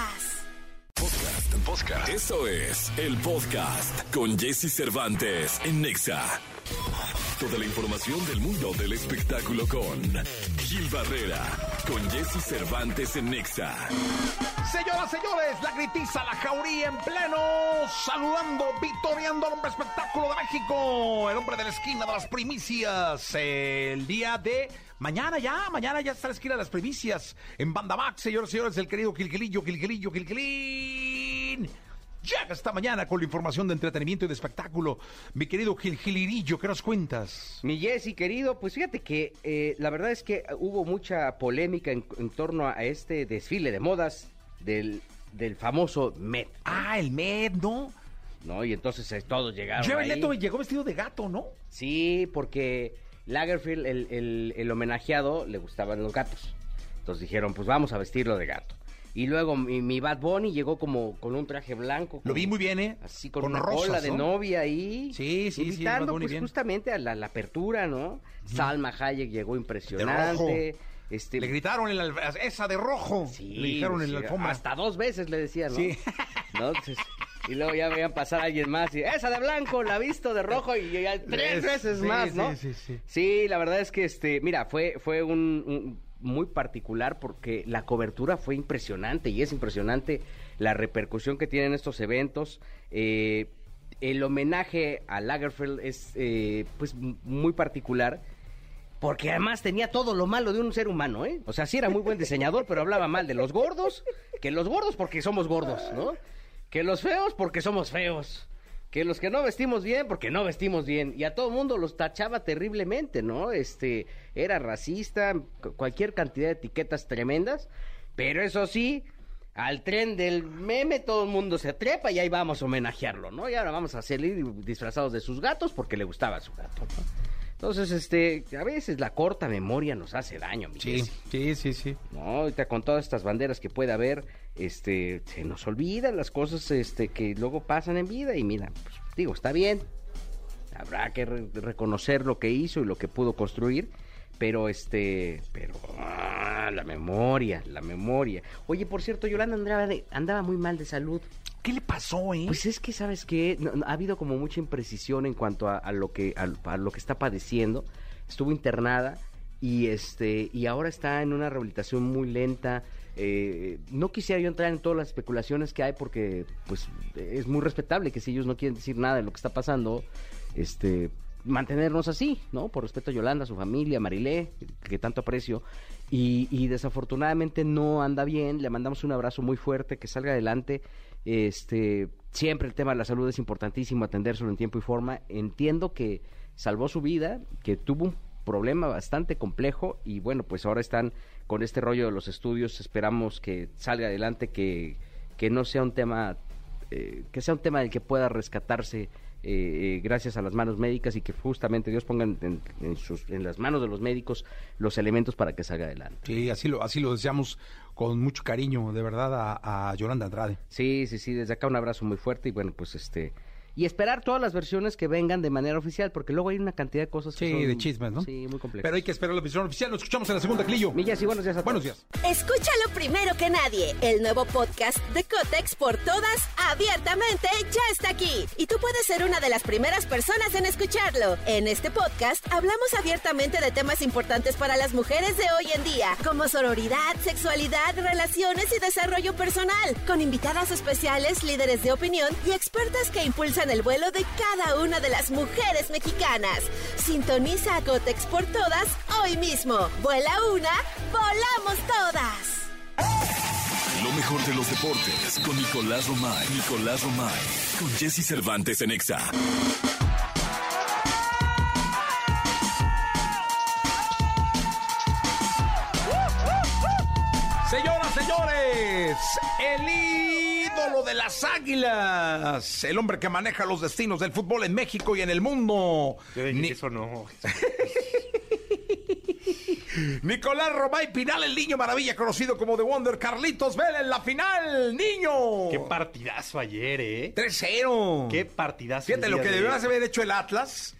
Podcast, podcast. Eso es el podcast con Jesse Cervantes en Nexa. Toda la información del mundo del espectáculo con Gil Barrera, con Jesse Cervantes en Nexa. Señoras, señores, la gritiza, la jauría en pleno, saludando, victoriando al hombre espectáculo de México, el hombre de la esquina de las primicias, el día de mañana ya, mañana ya está la esquina las primicias en Banda Max, señoras y señores, el querido Quilquilillo, Quilquilillo, Quilquilín. Llega esta mañana con la información de entretenimiento y de espectáculo. Mi querido Gil Gilirillo, ¿qué nos cuentas? Mi Jessy, querido, pues fíjate que eh, la verdad es que hubo mucha polémica en, en torno a este desfile de modas del, del famoso Met, Ah, el Med, ¿no? ¿no? Y entonces eh, todos llegaron ahí. Leto llegó vestido de gato, ¿no? Sí, porque Lagerfield, el, el- el homenajeado, le gustaban los gatos. Entonces dijeron, pues vamos a vestirlo de gato. Y luego mi, mi Bad Bunny llegó como con un traje blanco. Lo como- vi muy bien, ¿eh? Así con, Con una rosas, cola de ¿no? novia ahí. Sí, sí, sí, Invitando Bunny pues bien. justamente a la, la apertura, ¿no? Salma Hayek llegó impresionante. Este, Le gritaron en la esa de rojo. Sí, Le dijeron en la sí, alfombra. Hasta dos veces le decían, ¿no? Sí. ¿No? Entonces, y luego ya veían pasar a alguien más y esa de blanco, la visto de rojo y, ya tres Es- veces sí, más, sí, ¿no? sí, sí. Sí, la verdad es que este, mira, fue, fue un, un muy particular porque la cobertura fue impresionante y es impresionante la repercusión que tienen estos eventos. Eh, el homenaje a Lagerfeld es eh, pues muy particular. Porque además tenía todo lo malo de un ser humano, ¿eh? O sea, sí era muy buen diseñador, pero hablaba mal de los gordos, que los gordos porque somos gordos, ¿no? Que los feos porque somos feos. Que los que no vestimos bien porque no vestimos bien. Y a todo mundo los tachaba terriblemente, ¿no? Este, era racista, cu- cualquier cantidad de etiquetas tremendas. Pero eso sí, al tren del meme todo el mundo se trepa y ahí vamos a homenajearlo, ¿no? Y ahora vamos a salir disfrazados de sus gatos porque le gustaba su gato. Entonces, este, a veces la corta memoria nos hace daño, mi Sí, sí, sí, sí. No, ahorita con todas estas banderas que puede haber, este, se nos olvidan las cosas, este, que luego pasan en vida y mira, pues, digo, está bien, habrá que re- reconocer lo que hizo y lo que pudo construir, pero este, pero ah, la memoria, la memoria. Oye, por cierto, Yolanda andaba, de- andaba muy mal de salud. ¿Qué le pasó, eh? Pues es que, ¿sabes qué? No- no, ha habido como mucha imprecisión en cuanto a, a lo que, a, a lo que está padeciendo. Estuvo internada y, este, y ahora está en una rehabilitación muy lenta. Eh, no quisiera yo entrar en todas las especulaciones que hay porque pues es muy respetable que si ellos no quieren decir nada de lo que está pasando, este mantenernos así, ¿no? Por respeto a Yolanda, a su familia, a Marilé, que tanto aprecio. Y, desafortunadamente no anda bien. Le mandamos un abrazo muy fuerte, que salga adelante. Este, siempre el tema de la salud es importantísimo, atendérselo en tiempo y forma. Entiendo que salvó su vida, que tuvo un problema bastante complejo y bueno, pues ahora están con este rollo de los estudios. Esperamos que salga adelante, que, que no sea un tema, eh, que sea un tema del que pueda rescatarse eh, eh, gracias a las manos médicas y que justamente Dios ponga en, en- en sus, en las manos de los médicos los elementos para que salga adelante. Sí, así lo, así lo deseamos con mucho cariño, de verdad, a, a Yolanda Andrade. Sí, sí, sí, desde acá un abrazo muy fuerte y bueno, pues este... Y esperar todas las versiones que vengan de manera oficial, porque luego hay una cantidad de cosas que Sí, son- de chismes, ¿no? Sí, muy complejas. Pero hay que esperar la versión oficial. Nos escuchamos en la segunda, Clillo. Millas y buenos días a Buenos todos. días. Escúchalo primero que nadie. El nuevo podcast de Cotex por todas, abiertamente, ya está aquí. Y tú puedes ser una de las primeras personas en escucharlo. En este podcast hablamos abiertamente de temas importantes para las mujeres de hoy en día, como sororidad, sexualidad, relaciones y desarrollo personal, con invitadas especiales, líderes de opinión y expertas que impulsan el vuelo de cada una de las mujeres mexicanas. Sintoniza a Cotex por todas hoy mismo. Vuela una, volamos todas. Lo mejor de los deportes con Nicolás Romay. Nicolás Romay. Con Jesse Cervantes en Exa. Señoras, señores, señores, el ídolo de las águilas, el hombre que maneja los destinos del fútbol en México y en el mundo. Ni- Eso no. Nicolás Romay Pinal, el niño maravilla conocido como The Wonder, Carlitos Vela en la final, niño. Qué partidazo ayer, ¿eh? 3-0. Qué partidazo. Fíjate, lo que de- debió haber hecho el Atlas,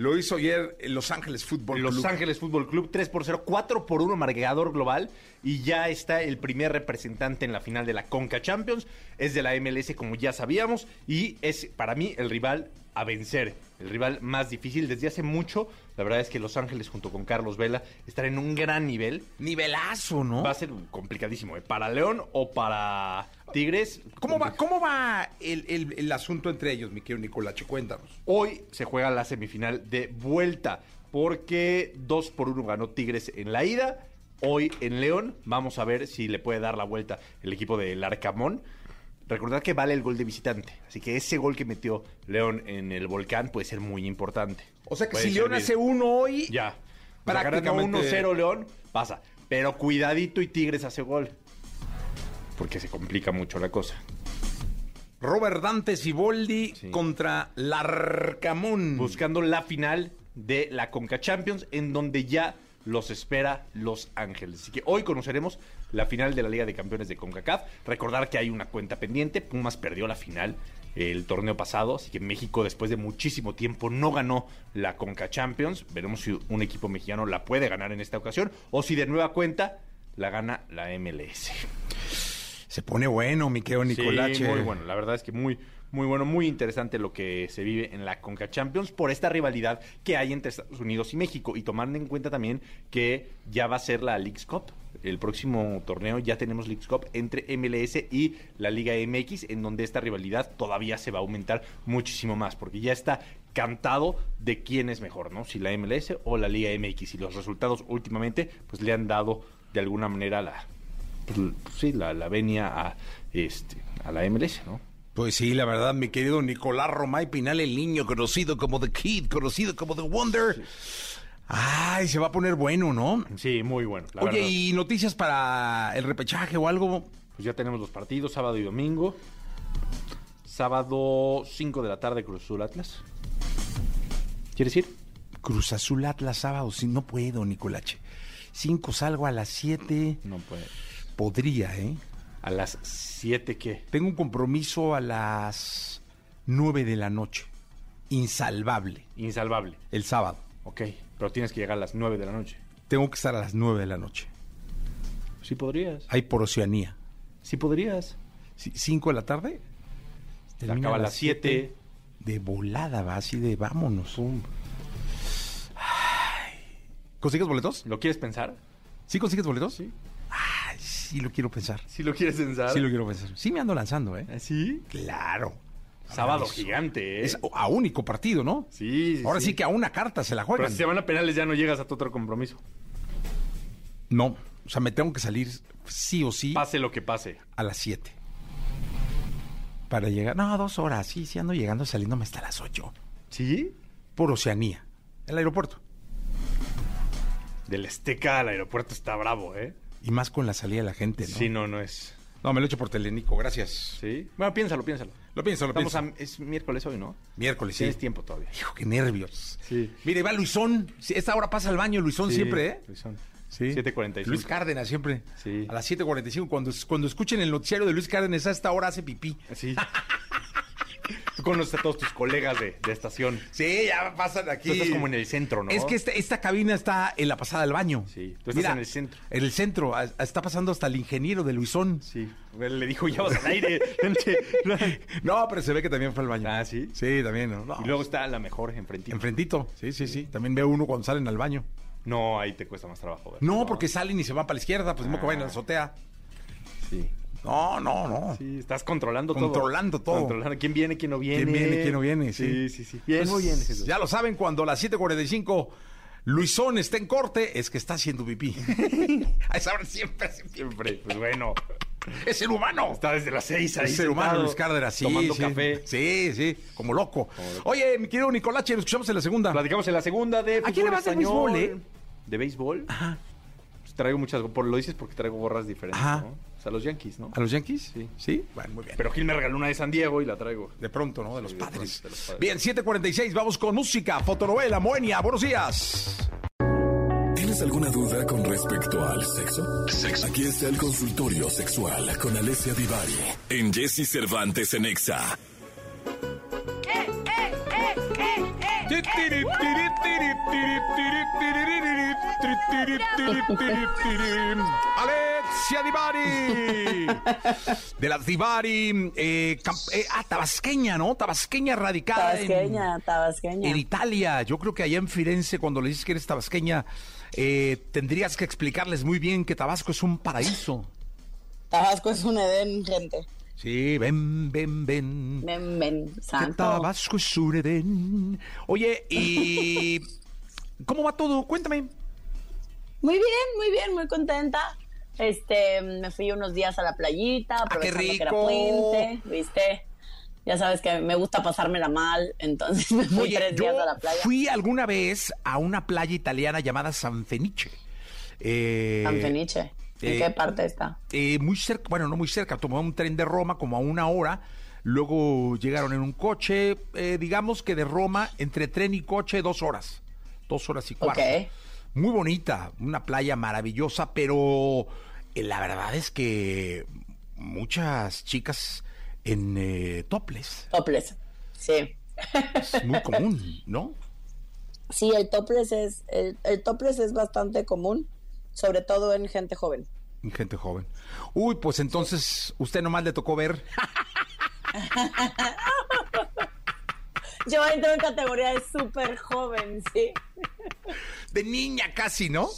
lo hizo ayer en Los Ángeles Fútbol Los Club. Ángeles Fútbol Club 3 por 0, 4 por 1 marcador global y ya está el primer representante en la final de la Conca Champions. Es de la MLS como ya sabíamos y es para mí el rival a vencer, el rival más difícil desde hace mucho. La verdad es que Los Ángeles junto con Carlos Vela están en un gran nivel. Nivelazo, ¿no? Va a ser complicadísimo, ¿eh? Para León o para Tigres. ¿Cómo va, cómo va el, el- el asunto entre ellos, mi querido Nicolache? Cuéntanos. Hoy se juega la semifinal de vuelta porque 2 por 1 ganó Tigres en la ida. Hoy en León vamos a ver si le puede dar la vuelta el equipo del Arcamón. Recordad que vale el gol de visitante, así que ese gol que metió León en el volcán puede ser muy importante. O sea que Puede si León hace uno hoy, Ya. Prácticamente- Prácticamente 1-0 León, pasa. Pero cuidadito y Tigres hace gol. Porque se complica mucho la cosa. Robert Dante Siboldi Sí. contra Larcamón. buscando la final de la Conca Champions, en donde ya los espera Los Ángeles. Así que hoy conoceremos la final de la Liga de Campeones de CONCACAF. Recordar que hay una cuenta pendiente. Pumas perdió la final el torneo pasado, así que México después de muchísimo tiempo no ganó la Conca Champions. Veremos si un equipo mexicano la puede ganar en esta ocasión o si de nueva cuenta la gana la MLS. Se pone bueno, mi querido Nicolache. Sí, muy bueno. La verdad es que muy, muy bueno, muy interesante lo que se vive en la Conca Champions por esta rivalidad que hay entre Estados Unidos y México. Y tomando en cuenta también que ya va a ser la Leagues Cup. El próximo torneo ya tenemos Leagues Cup entre MLS y la Liga MX, en donde esta rivalidad todavía se va a aumentar muchísimo más, porque ya está cantado de quién es mejor, ¿no? Si la MLS o la Liga MX. Y los resultados últimamente, pues le han dado de alguna manera la, pues, sí, la, la venia a, este, a la MLS, ¿no? Pues sí, la verdad, mi querido Nicolás Romay Pinal, el niño conocido como The Kid, conocido como The Wonder. Ay, se va a poner bueno, ¿no? Sí, muy bueno. la Oye, verdad. ¿y noticias para el repechaje o algo? Pues ya tenemos los partidos, sábado y domingo. Sábado 5 de la tarde, Cruz Azul Atlas. ¿Quieres ir? Cruz Azul Atlas sábado, sí, no puedo, Nicolache. Cinco salgo a las siete. No puede. Podría, ¿eh? ¿A las 7 qué? Tengo un compromiso a las nueve de la noche. Insalvable. Insalvable. El sábado. Ok, pero tienes que llegar a las 9 de la noche. Tengo que estar a las nueve de la noche. Sí podrías. Hay por Oceanía. Sí podrías. Sí, ¿Cinco de la tarde? Termina acaba a las siete. De volada, va así de vámonos. Ay. ¿Consigues boletos? ¿Lo quieres pensar? ¿Sí consigues boletos? Sí. Ay, sí lo quiero pensar. Sí lo quieres pensar. Sí lo quiero pensar. Sí me ando lanzando, ¿eh? ¿Sí? Claro. Sábado Eso. gigante, ¿eh? Es a único partido, ¿no? Sí, sí, Ahora sí. que a una carta se la Pero juegan. si se van a penales ya no llegas a tu otro compromiso. No, o sea, me tengo que salir sí o sí Pase lo que pase. a las 7. Para llegar. No, dos horas. Sí, sí ando llegando, saliéndome hasta las 8. ¿Sí? Por Oceanía. El aeropuerto. Del Azteca al aeropuerto está bravo, ¿eh? Y más con la salida de la gente, ¿no? Sí, no, no es. No, me lo echo por Telenico, gracias. ¿Sí? Bueno, piénsalo, piénsalo. Lo pienso, lo Estamos pienso. a- es miércoles hoy, ¿no? Miércoles, sí. Tienes tiempo todavía. Hijo, qué nervios. Sí. Mire, va Luisón. Esta hora pasa al baño, Luisón siempre, ¿eh? Luisón. Sí. 7.45. Luis Cárdenas siempre. Sí. A las 7.45. Cuando, cuando escuchen el noticiario de Luis Cárdenas, a esta hora hace pipí. Sí. Tú conoces a todos tus colegas de, de estación. Sí, ya pasan aquí. Tú estás como en el centro, ¿no? Es que este- esta cabina está en la pasada del baño. Sí, tú estás en el centro. En el centro. a- Está pasando hasta el ingeniero de Luisón. Sí. Le dijo, ya vas al aire. No, pero se ve que también fue al baño. Ah, ¿sí? Sí, también. ¿no? No, y luego está la mejor enfrentito. Enfrentito. Sí, sí, sí. También veo uno cuando salen al baño. No, ahí te cuesta más trabajo. ver. No, porque salen y se van para la izquierda. Pues no que vayan a la azotea. Sí. No, no, no. Sí, estás controlando todo. Controlando todo. Controlando quién viene, quién no viene. ¿Quién viene, quién no viene? Sí, Sí, sí, sí. Bien, Pues, muy bien, Jesús. Ya lo saben, cuando a las 7.45 Luisón está en corte, es que está haciendo pipí. a esa hora siempre. Siempre, pues bueno. Es el humano. Está desde las seis ahí Es el humano Luis Cárdenas, sí, Tomando sí. café. Sí, sí, como loco. Oye, mi querido Nicolache, nos escuchamos en la segunda. Platicamos en la segunda de ¿A quién le vas de béisbol, eh? ¿De béisbol? Ajá. Pues traigo muchas... Por, lo dices porque traigo gorras diferentes, Ajá. ¿no? A los Yankees, ¿no? ¿A los Yankees? Sí. ¿Sí? Bueno, muy bien. Pero Gil me regaló una de San Diego y la traigo. De pronto, ¿no? De los Sí, padres. pronto, de los padres. Bien, 7.46, vamos con música, fotonovela, Moenia. Buenos días. ¿Tienes alguna duda con respecto al sexo? Sexo. Aquí está el consultorio sexual con Alessia Divari en Jesse Cervantes en Exa. Alexia Divari. De la Divari. eh, eh, ah, tabasqueña, ¿no? Tabasqueña radicada en- Tabasqueña, tabasqueña. En, Italia. Yo creo que allá en Firenze, cuando le dices que eres tabasqueña, eh, tendrías que explicarles muy bien que Tabasco es un paraíso. Tabasco es un Edén, gente. Sí, ven, ven, ven. Ven, ven, Que santo. Tabasco es un Edén. Oye, y... ¿Cómo va todo? Cuéntame. Muy bien, muy bien, muy contenta. Este, me fui unos días a la playita, Ah, qué aprovechando que era rico. puente, ¿viste? Ya sabes que me gusta pasármela mal, entonces me fui Oye, tres yo días a la playa. fui alguna vez a una playa italiana llamada San Fenice. Eh, San Fenice. ¿En eh, qué parte está? eh, muy cerca, bueno, no muy cerca, tomamos un tren de Roma como a una hora. Luego llegaron en un coche, eh, digamos que de Roma, entre tren y coche, dos horas. Dos horas y cuarto. Ok. Muy bonita, una playa maravillosa, pero la verdad es que muchas chicas en eh, toples. Topless. Sí. Es muy común, ¿no? Sí, el topless es, el, el topless es bastante común, sobre todo en gente joven. En Gente joven. Uy, pues entonces usted nomás le tocó ver. Yo entro en categoría de súper joven, sí. De niña casi, ¿no?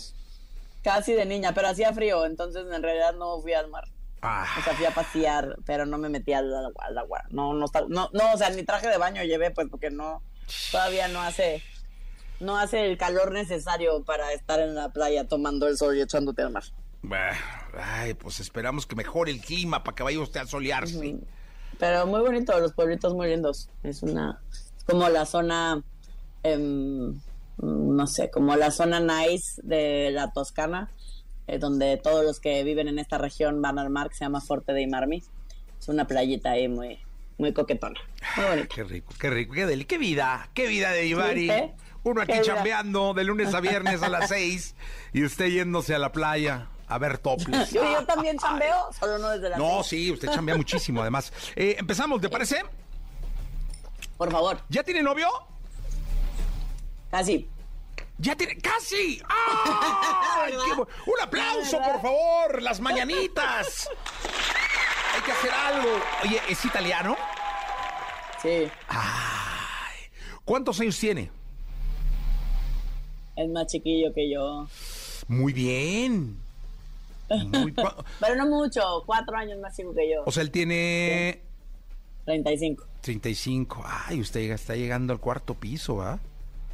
Casi de niña, pero hacía frío, entonces en realidad no fui al mar. Ah, O sea, fui a pasear, pero no me metí al agua. al agua. No, no, no, no, o sea, ni traje de baño llevé, pues, porque no, todavía no hace, no hace el calor necesario para estar en la playa tomando el sol y echándote al mar. bah, ay, pues esperamos que mejore el clima para que vaya usted a solearse. Pero muy bonito, los pueblitos muy lindos. Es una, como la zona, em, no sé, como la zona nice de la Toscana, eh, donde todos los que viven en esta región van al mar, que se llama Forte de Marmi. Es una playita ahí muy, muy coquetona. Muy. Qué rico, qué rico, qué deli, qué vida, qué vida de Ivari. Sí, ¿eh? Uno aquí chambeando de lunes a viernes a las seis y usted yéndose a la playa a ver toples. Yo, yo también chambeo, solo no desde la No, sí, usted chambea muchísimo además. Eh, empezamos, ¿te parece? Por favor, ¿Ya tiene novio? Casi. ¡Ya tiene! ¡Casi! ¡Ay, qué ¡Un aplauso, por favor! ¡Las mañanitas! Hay que hacer algo. Oye, ¿es italiano? Sí, ¿Cuántos años tiene? es más chiquillo que yo. Muy bien. Muy Pero no mucho, cuatro años más chico que yo. o sea, él tiene 35. 35. Ay, usted ya está llegando al cuarto piso, ¿va?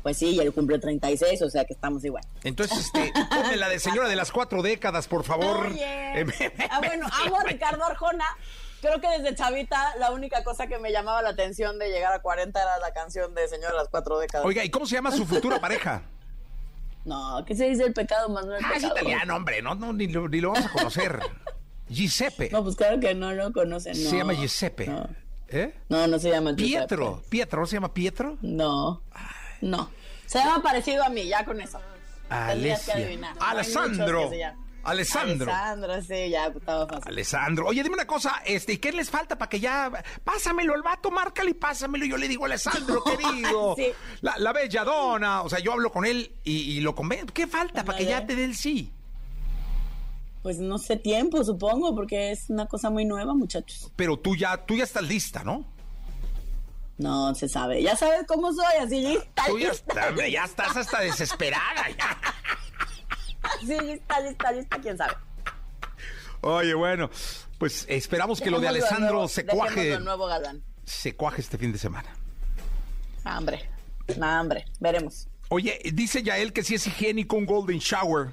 Pues sí, y él cumple 36, o sea que estamos igual. Entonces, este, ponme la de señora de las cuatro décadas, por favor. Oye. Ah, bueno, amo a Ricardo Arjona. Creo que desde chavita la única cosa que me llamaba la atención de llegar a 40 era la canción de Señor de las Cuatro Décadas. Oiga, ¿y cómo se llama su futura pareja? No, ¿qué se dice el pecado más no el Ah, es italiano, hombre, no, no, ni lo, ni lo vamos a conocer. Giuseppe. No, pues claro que no lo conocen. se no. llama Giuseppe. No, ¿Eh? no, no se llama Giuseppe. Pietro. Pietro, ¿no se llama Pietro? No, no. Se llama parecido a mí, ya con eso. Tendrías que adivinar. Alessandro. Alessandro. Alessandro, sí, ya estaba fácil. Alessandro. Oye, dime una cosa, este, ¿y qué les falta para que ya... Pásamelo, el vato, márcale y pásamelo. Yo le digo, Alessandro, querido. Sí. La, la bella dona. O sea, yo hablo con él y, y lo convenzo. ¿Qué falta para que ya te dé el sí? Pues no sé tiempo, supongo, porque es una cosa muy nueva, muchachos. Pero tú ya, tú ya estás lista, ¿no? No se sabe. Ya sabes cómo soy, así lista, Tú ya, lista. está- hombre, ya estás hasta desesperada. ya. Sí, lista, lista, lista, quién sabe. Oye, bueno, pues esperamos que lo de Alessandro nuevo- se cuaje, nuevo galán. se cuaje este fin de semana. Ah, hombre, nah, hombre, veremos. Oye, dice Yael que sí es higiénico un golden shower.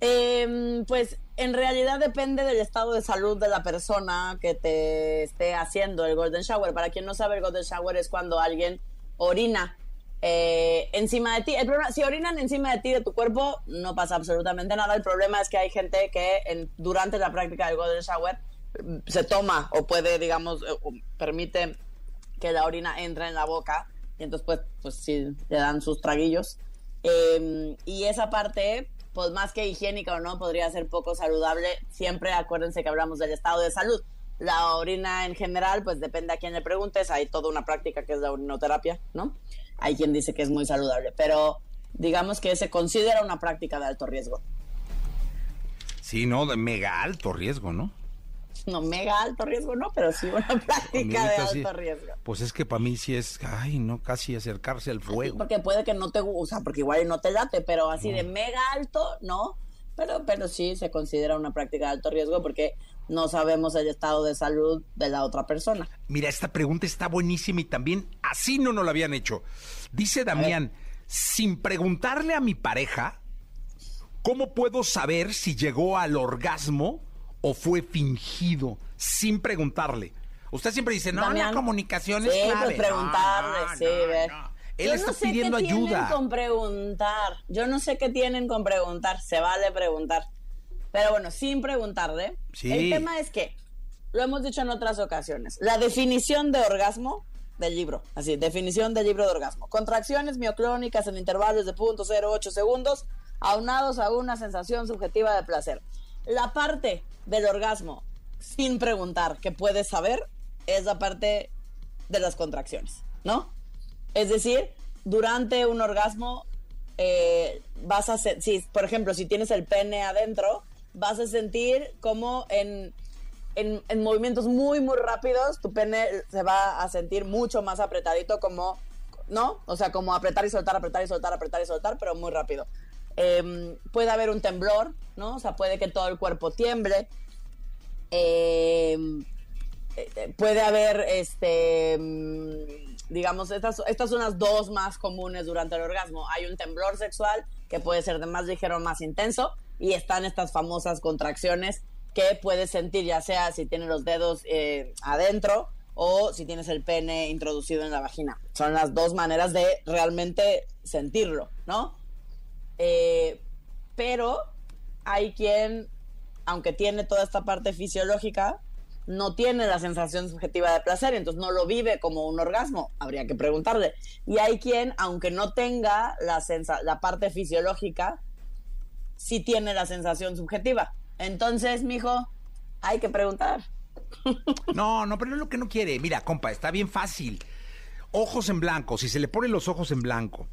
Em, pues en realidad depende del estado de salud de la persona que te esté haciendo el golden shower. Para quien no sabe, el golden shower es cuando alguien orina eh, encima de ti. El problema, si orinan encima de ti, de tu cuerpo, no pasa absolutamente nada. El problema es que hay gente que en- durante la práctica del Golden Shower mm, se toma o puede, digamos, eh, permite que la orina entre en la boca y entonces pues, pues sí, le dan sus traguillos. Eh, y esa parte, pues más que higiénica o no, podría ser poco saludable. Siempre acuérdense que hablamos del estado de salud. La orina en general, pues depende a quién le preguntes. Hay toda una práctica que es la urinoterapia, ¿no? Hay quien dice que es muy saludable, pero digamos que se considera una práctica de alto riesgo. Sí, no, de mega alto riesgo, ¿no? No mega alto riesgo, no, pero sí una práctica de alto sí. riesgo. Pues es que para mí sí es, ay, no, casi acercarse al fuego. Porque puede que no te gusta, porque igual no te late, pero así de mega alto, no. Pero, pero sí se considera una práctica de alto riesgo porque no sabemos el estado de salud de la otra persona. Mira, esta pregunta está buenísima y también así no nos la habían hecho. Dice Damián, sin preguntarle a mi pareja, ¿cómo puedo saber si llegó al orgasmo o fue fingido? Sin preguntarle. Usted siempre dice, no, Damián, la comunicación es sí, clave. pues preguntarle, No, sí, no, no. Él Yo está no sé pidiendo qué tienen ayuda. con preguntar. Yo no sé qué tienen con preguntar. Se vale preguntar. Pero bueno, sin preguntarle. Sí. El tema es que, lo hemos dicho en otras ocasiones, la definición de orgasmo del libro, así, definición del libro de orgasmo. Contracciones mioclónicas en intervalos de 0.08 segundos, aunados a una sensación subjetiva de placer. La parte del orgasmo, sin preguntar, que puedes saber, es la parte de las contracciones, ¿no? Es decir, durante un orgasmo eh, vas a se- si por ejemplo si tienes el pene adentro vas a sentir como en, en, en movimientos muy muy rápidos tu pene se va a sentir mucho más apretadito como no o sea como apretar y soltar apretar y soltar apretar y soltar pero muy rápido Em, puede haber un temblor no o sea puede que todo el cuerpo tiemble Em, eh, puede haber, este, mm, digamos, estas, estas son las dos más comunes durante el orgasmo. Hay un temblor sexual que puede ser de más ligero más intenso y están estas famosas contracciones que puedes sentir ya sea si tienes los dedos eh, adentro o si tienes el pene introducido en la vagina. Son las dos maneras de realmente sentirlo, ¿no? Eh, pero hay quien, aunque tiene toda esta parte fisiológica, no tiene la sensación subjetiva de placer, entonces no lo vive como un orgasmo. Habría que preguntarle. Y hay quien, aunque no tenga la, sensa- la parte fisiológica, sí tiene la sensación subjetiva. Entonces, mijo, hay que preguntar. No, no, pero es lo que no quiere. Mira, compa, está bien fácil. Ojos en blanco, si se le ponen los ojos en blanco,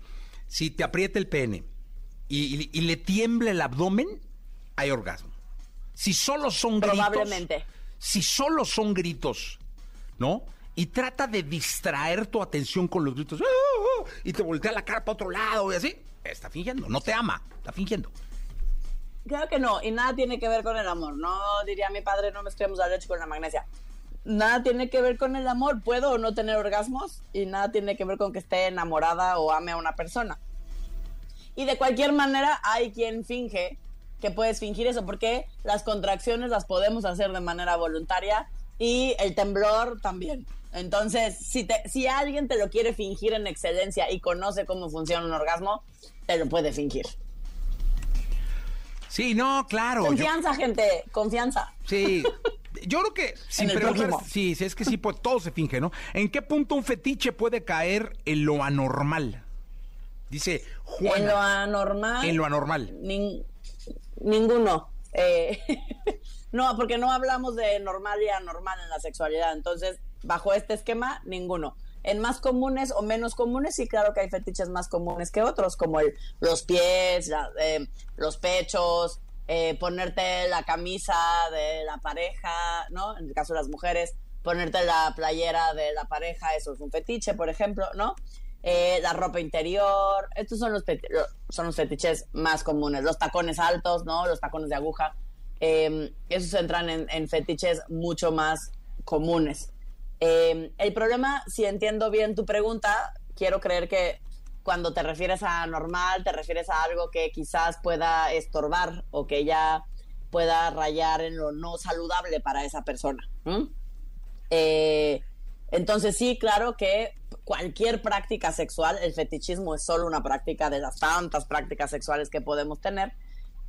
si te aprieta el pene y, le tiembla el abdomen, hay orgasmo. Si solo son gritos. Probablemente. Si solo son gritos, ¿no? Y trata de distraer tu atención con los gritos. ¡ah, ah! Y te voltea la cara para otro lado y así. Está fingiendo, no te ama, está fingiendo. Claro que no, y nada tiene que ver con el amor. No diría mi padre, no mezclemos la leche con la magnesia. Nada tiene que ver con el amor. Puedo o no tener orgasmos y nada tiene que ver con que esté enamorada o ame a una persona. Y de cualquier manera hay quien finge que puedes fingir eso, porque las contracciones las podemos hacer de manera voluntaria y el temblor también. Entonces, si, te, si alguien te lo quiere fingir en excelencia y conoce cómo funciona un orgasmo, te lo puede fingir. Sí, no, claro. yo- Confianza, gente, confianza. Sí. Yo creo que sin preguntar, sí, es que sí, pues todo se finge, ¿no? ¿En qué punto un fetiche puede caer en lo anormal? Dice Juana. En lo anormal. En lo anormal. nin- ninguno. Eh, no, porque no hablamos de normal y anormal en la sexualidad. Entonces, bajo este esquema, ninguno. En más comunes o menos comunes, sí, claro que hay fetiches más comunes que otros, como el, los pies, la- eh, los pechos, eh, ponerte la camisa de la pareja, ¿no? En el caso de las mujeres, ponerte la playera de la pareja, eso es un fetiche, por ejemplo, ¿no? Eh, la ropa interior, estos son los, son los fetiches más comunes, los tacones altos, ¿no? Los tacones de aguja, eh, esos entran en, en fetiches mucho más comunes. Eh, el problema, si entiendo bien tu pregunta, quiero creer que cuando te refieres a normal, te refieres a algo que quizás pueda estorbar o que ya pueda rayar en lo no saludable para esa persona. ¿m? Eh, entonces sí, claro que cualquier práctica sexual, el fetichismo es solo una práctica de las tantas prácticas sexuales que podemos tener,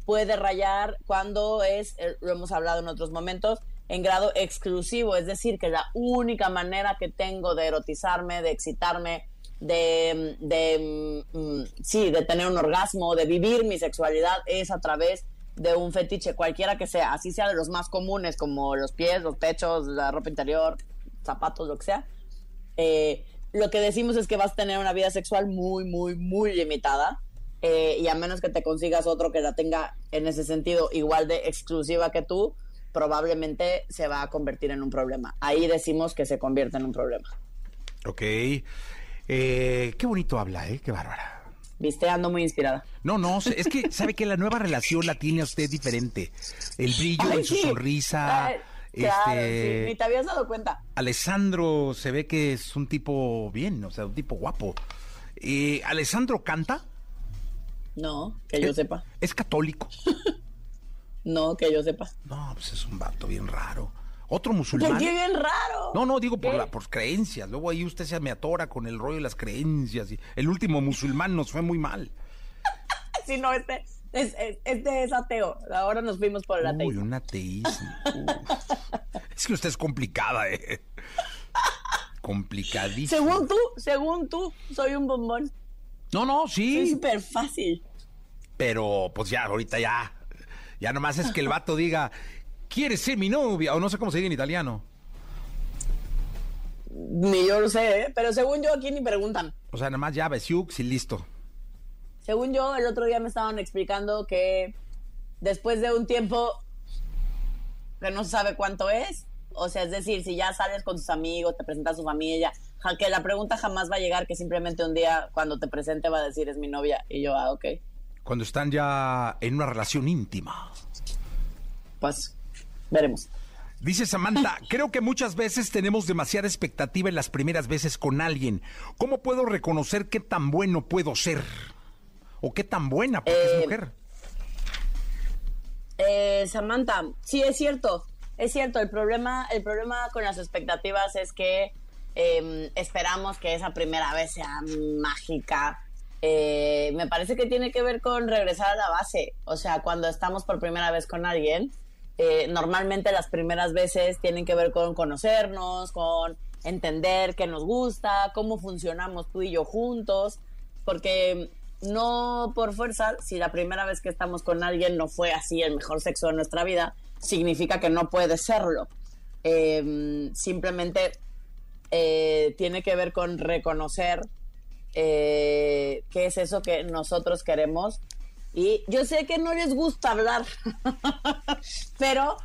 puede rayar cuando es, eh, lo hemos hablado en otros momentos, en grado exclusivo, es decir, que la única manera que tengo de erotizarme, de excitarme, de, de mm, sí, de tener un orgasmo, de vivir mi sexualidad es a través de un fetiche, cualquiera que sea, así sea de los más comunes como los pies, los pechos, la ropa interior, zapatos, lo que sea. Eh, lo que decimos es que vas a tener una vida sexual muy, muy, muy limitada. Eh, y a menos que te consigas otro que la tenga en ese sentido igual de exclusiva que tú, probablemente se va a convertir en un problema. Ahí decimos que se convierte en un problema. Ok. Eh, qué bonito habla, ¿eh? Qué bárbara. Viste, ando muy inspirada. No, no, es que sabe que la nueva relación la tiene usted diferente. El brillo en su sonrisa. Claro, este, sí, ni te habías dado cuenta. Alessandro se ve que es un tipo bien, o sea, un tipo guapo. Eh, ¿Alessandro canta? No, que yo sepa. ¿Es católico? no, que yo sepa. No, pues es un vato bien raro. Otro musulmán. ¡Qué bien raro! No, no, digo por, la, por creencias. Luego ahí usted se me atora con el rollo de las creencias. Y el último musulmán nos fue muy mal. sí, no, este es, este es ateo. Ahora nos fuimos por el ateísmo. Uy, un ateísmo. es que usted es complicada, ¿eh? Complicadísimo. Según tú, según tú, soy un bombón. No, no, sí. Es súper fácil. Pero, pues ya, ahorita ya. Ya nomás es que el vato diga, ¿quieres ser mi novia? O no sé cómo se dice en italiano. Ni yo lo sé, ¿eh? pero según yo aquí ni preguntan. O sea, nada más ya Besiux y listo. Según yo, el otro día me estaban explicando que después de un tiempo que no se sabe cuánto es, o sea, es decir, si ya sales con tus amigos, te presenta a su familia, que la pregunta jamás va a llegar, que simplemente un día cuando te presente va a decir es mi novia y yo, ah, ok. Cuando están ya en una relación íntima. Pues, veremos. Dice Samantha, creo que muchas veces tenemos demasiada expectativa en las primeras veces con alguien. ¿Cómo puedo reconocer qué tan bueno puedo ser? ¿O qué tan buena porque es Eh, mujer? Eh, Samantha, sí es cierto, es cierto. El problema, el problema con las expectativas es que eh, esperamos que esa primera vez sea mágica. Eh, me parece que tiene que ver con regresar a la base. O sea, cuando estamos por primera vez con alguien, eh, normalmente las primeras veces tienen que ver con conocernos, con entender qué nos gusta, cómo funcionamos tú y yo juntos, porque no por fuerza, si la primera vez que estamos con alguien no fue así el mejor sexo de nuestra vida, significa que no puede serlo. Eh, simplemente eh, tiene que ver con reconocer eh, qué es eso que nosotros queremos. Y yo sé que no les gusta hablar, pero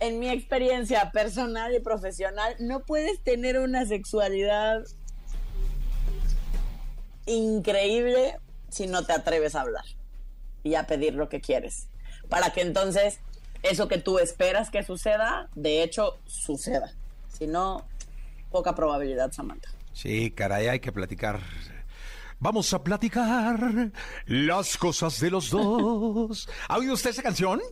en mi experiencia personal y profesional, no puedes tener una sexualidad increíble si no te atreves a hablar y a pedir lo que quieres. Para que entonces eso que tú esperas que suceda, de hecho, suceda. Si no, poca probabilidad, Samantha. Sí, caray, hay que platicar. Vamos a platicar las cosas de los dos. ¿Ha oído usted esa canción?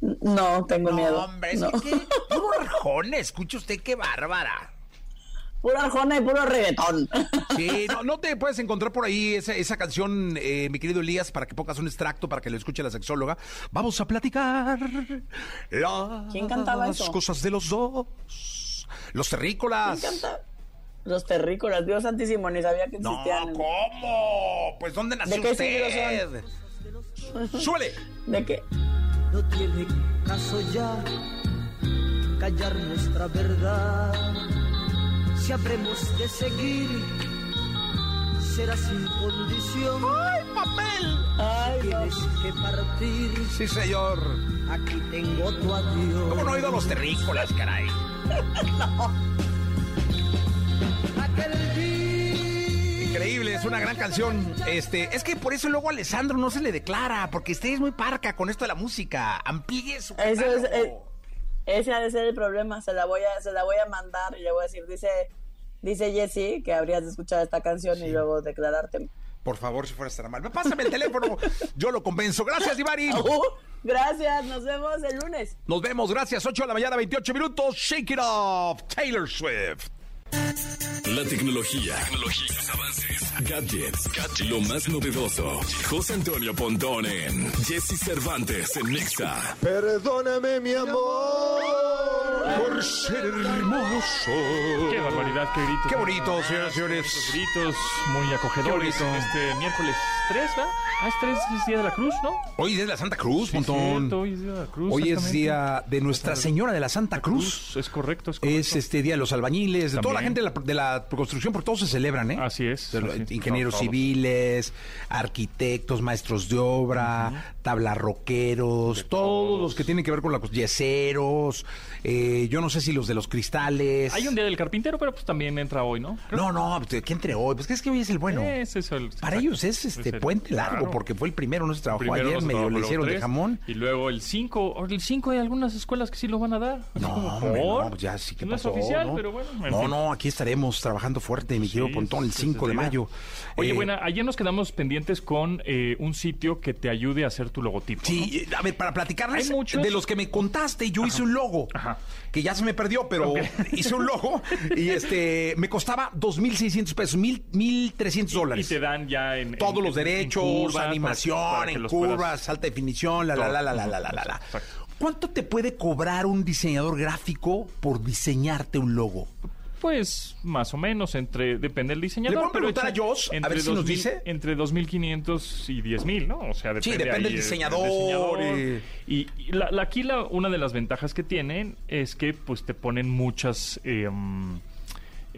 No, tengo miedo. hombre, es No. que puro arjona, escuche usted qué bárbara. Puro arjona y puro reggaetón. Sí, no, no te puedes encontrar por ahí esa, esa canción, eh, mi querido Elías, para que pongas un extracto para que lo escuche la sexóloga. Vamos a platicar las ¿Quién cantaba eso? cosas de los dos. Los terrícolas. Me encanta. Los terrícolas, Dios santísimo, ni sabía que No, existían. ¿cómo? Pues ¿dónde nació qué usted? Súbele. ¿De qué? No tiene caso ya callar nuestra verdad. Si habremos de seguir, será sin condición. ¡Ay, papel! Ay, no. Tienes que partir. Sí, señor. Aquí tengo tu adiós. ¿Cómo no he oído a los terrícolas, caray? Aquel día. Increíble, es una gran canción. Este, es que por eso luego a Alessandro no se le declara, porque usted es muy parca con esto de la música. Amplíe su Eso es, eh, ese ha de ser el problema. Se la voy a, se la voy a mandar y le voy a decir, dice, dice Jessy que habrías de escuchar esta canción y luego declararte. Por favor, si fuera tan mal. Pásame el teléfono, yo lo convenzo. Gracias, Divari. Uh, gracias, nos vemos el lunes. Nos vemos, gracias. 8 de la mañana, 28 minutos. Shake it off, Taylor Swift. La tecnología, tecnología, los avances, gadgets, gadgets, lo más novedoso. José Antonio Pontón en Jesse Cervantes en Nexa. Perdóname, mi amor, por ser hermoso. Qué barbaridad, qué gritos. Qué bonito, señoras y señores. Gritos muy acogedores Qué en bonito. este miércoles 3, ¿verdad? Ah, es 3, es Día de la Cruz, ¿no? Hoy es la Santa Cruz, Sí, Pontón. cierto, hoy es Día de la Cruz. Hoy es día de Nuestra Señora de la Santa Cruz. Es correcto, es correcto. Es este día de los albañiles, de toda la gente de la, de la construcción, por todos se celebran, ¿eh? Así es, De los así es, ingenieros civiles, arquitectos, maestros de obra, tablarroqueros, todos los que tienen que ver con la yeseros, eh, yo no sé si los de los cristales. Hay un Día del Carpintero, pero pues también entra hoy, ¿no? Creo- No, no, pues, ¿qué entre hoy? Pues es que hoy es el bueno. Es el- Para exacto. ellos es este puente largo, claro. porque fue el primero, no se trabajó Primero ayer, medio le hicieron de jamón. Y luego el 5. El 5 hay algunas escuelas que sí lo van a dar. No, hombre, no, pues ya sí que No pasó, es oficial, ¿no? pero bueno. en no, fin. no, aquí estaremos trabajando fuerte, mi querido Sí, Pontón, el esa 5 es de mayo. Oye, Eh, bueno, ayer nos quedamos pendientes con eh, un sitio que te ayude a hacer tu logotipo. Sí, a ver, para platicarles muchos. de los que me contaste, yo hice un logo Ajá. que ya se me perdió, pero hice un logo y este me costaba 2.600 pesos, mil- 1.300 ¿no? Y dólares. te dan ya en. Todos en- los en- derechos, animación, que en curvas, puedas- alta definición, la, la, la, la, la, la, la, la. Exacto. ¿Cuánto te puede cobrar un diseñador gráfico por diseñarte un logo? Pues más o menos, entre depende del diseñador. Le pero preguntar echa- a Josh, a entre ver si nos 2000 dice. Entre 2.500 y 10.000, ¿no? O sea, depende. Sí, depende del el- el diseñador, diseñador. Y, y la, la- aquí la, una de las ventajas que tienen es que pues te ponen muchas... eh,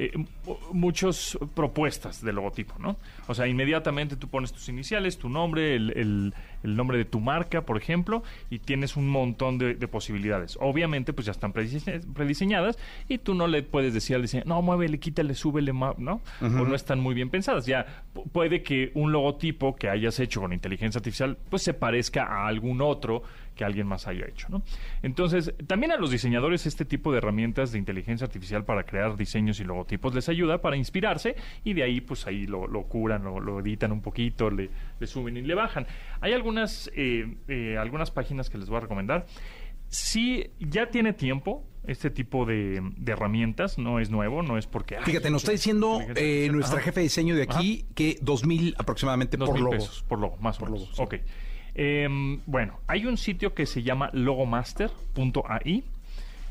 eh, mu- muchas propuestas de logotipo, ¿no? O sea, inmediatamente tú pones tus iniciales, tu nombre, el, el- el nombre de tu marca, por ejemplo, y tienes un montón de, de posibilidades. Obviamente, pues ya están predise- prediseñadas y tú no le puedes decir al diseñador, no, muévele, quítale, súbele, ma-", ¿no? O no están muy bien pensadas. Ya pu- puede que un logotipo que hayas hecho con inteligencia artificial, pues se parezca a algún otro que alguien más haya hecho, ¿no? Entonces, también a los diseñadores este tipo de herramientas de inteligencia artificial para crear diseños y logotipos les ayuda para inspirarse y de ahí, pues ahí lo, lo curan, lo, lo editan un poquito, le, le suben y le bajan. Hay algunas, eh, eh, algunas páginas que les voy a recomendar. Si ya tiene tiempo este tipo de, de herramientas, no es nuevo, no es porque... ay, Fíjate, nos está diciendo eh, nuestra Ajá. jefe de diseño de aquí que 2.000 aproximadamente Dos por mil logo. pesos por logo, más o Por menos. logo, sí. Ok. Em, bueno, hay un sitio que se llama logomaster.ai.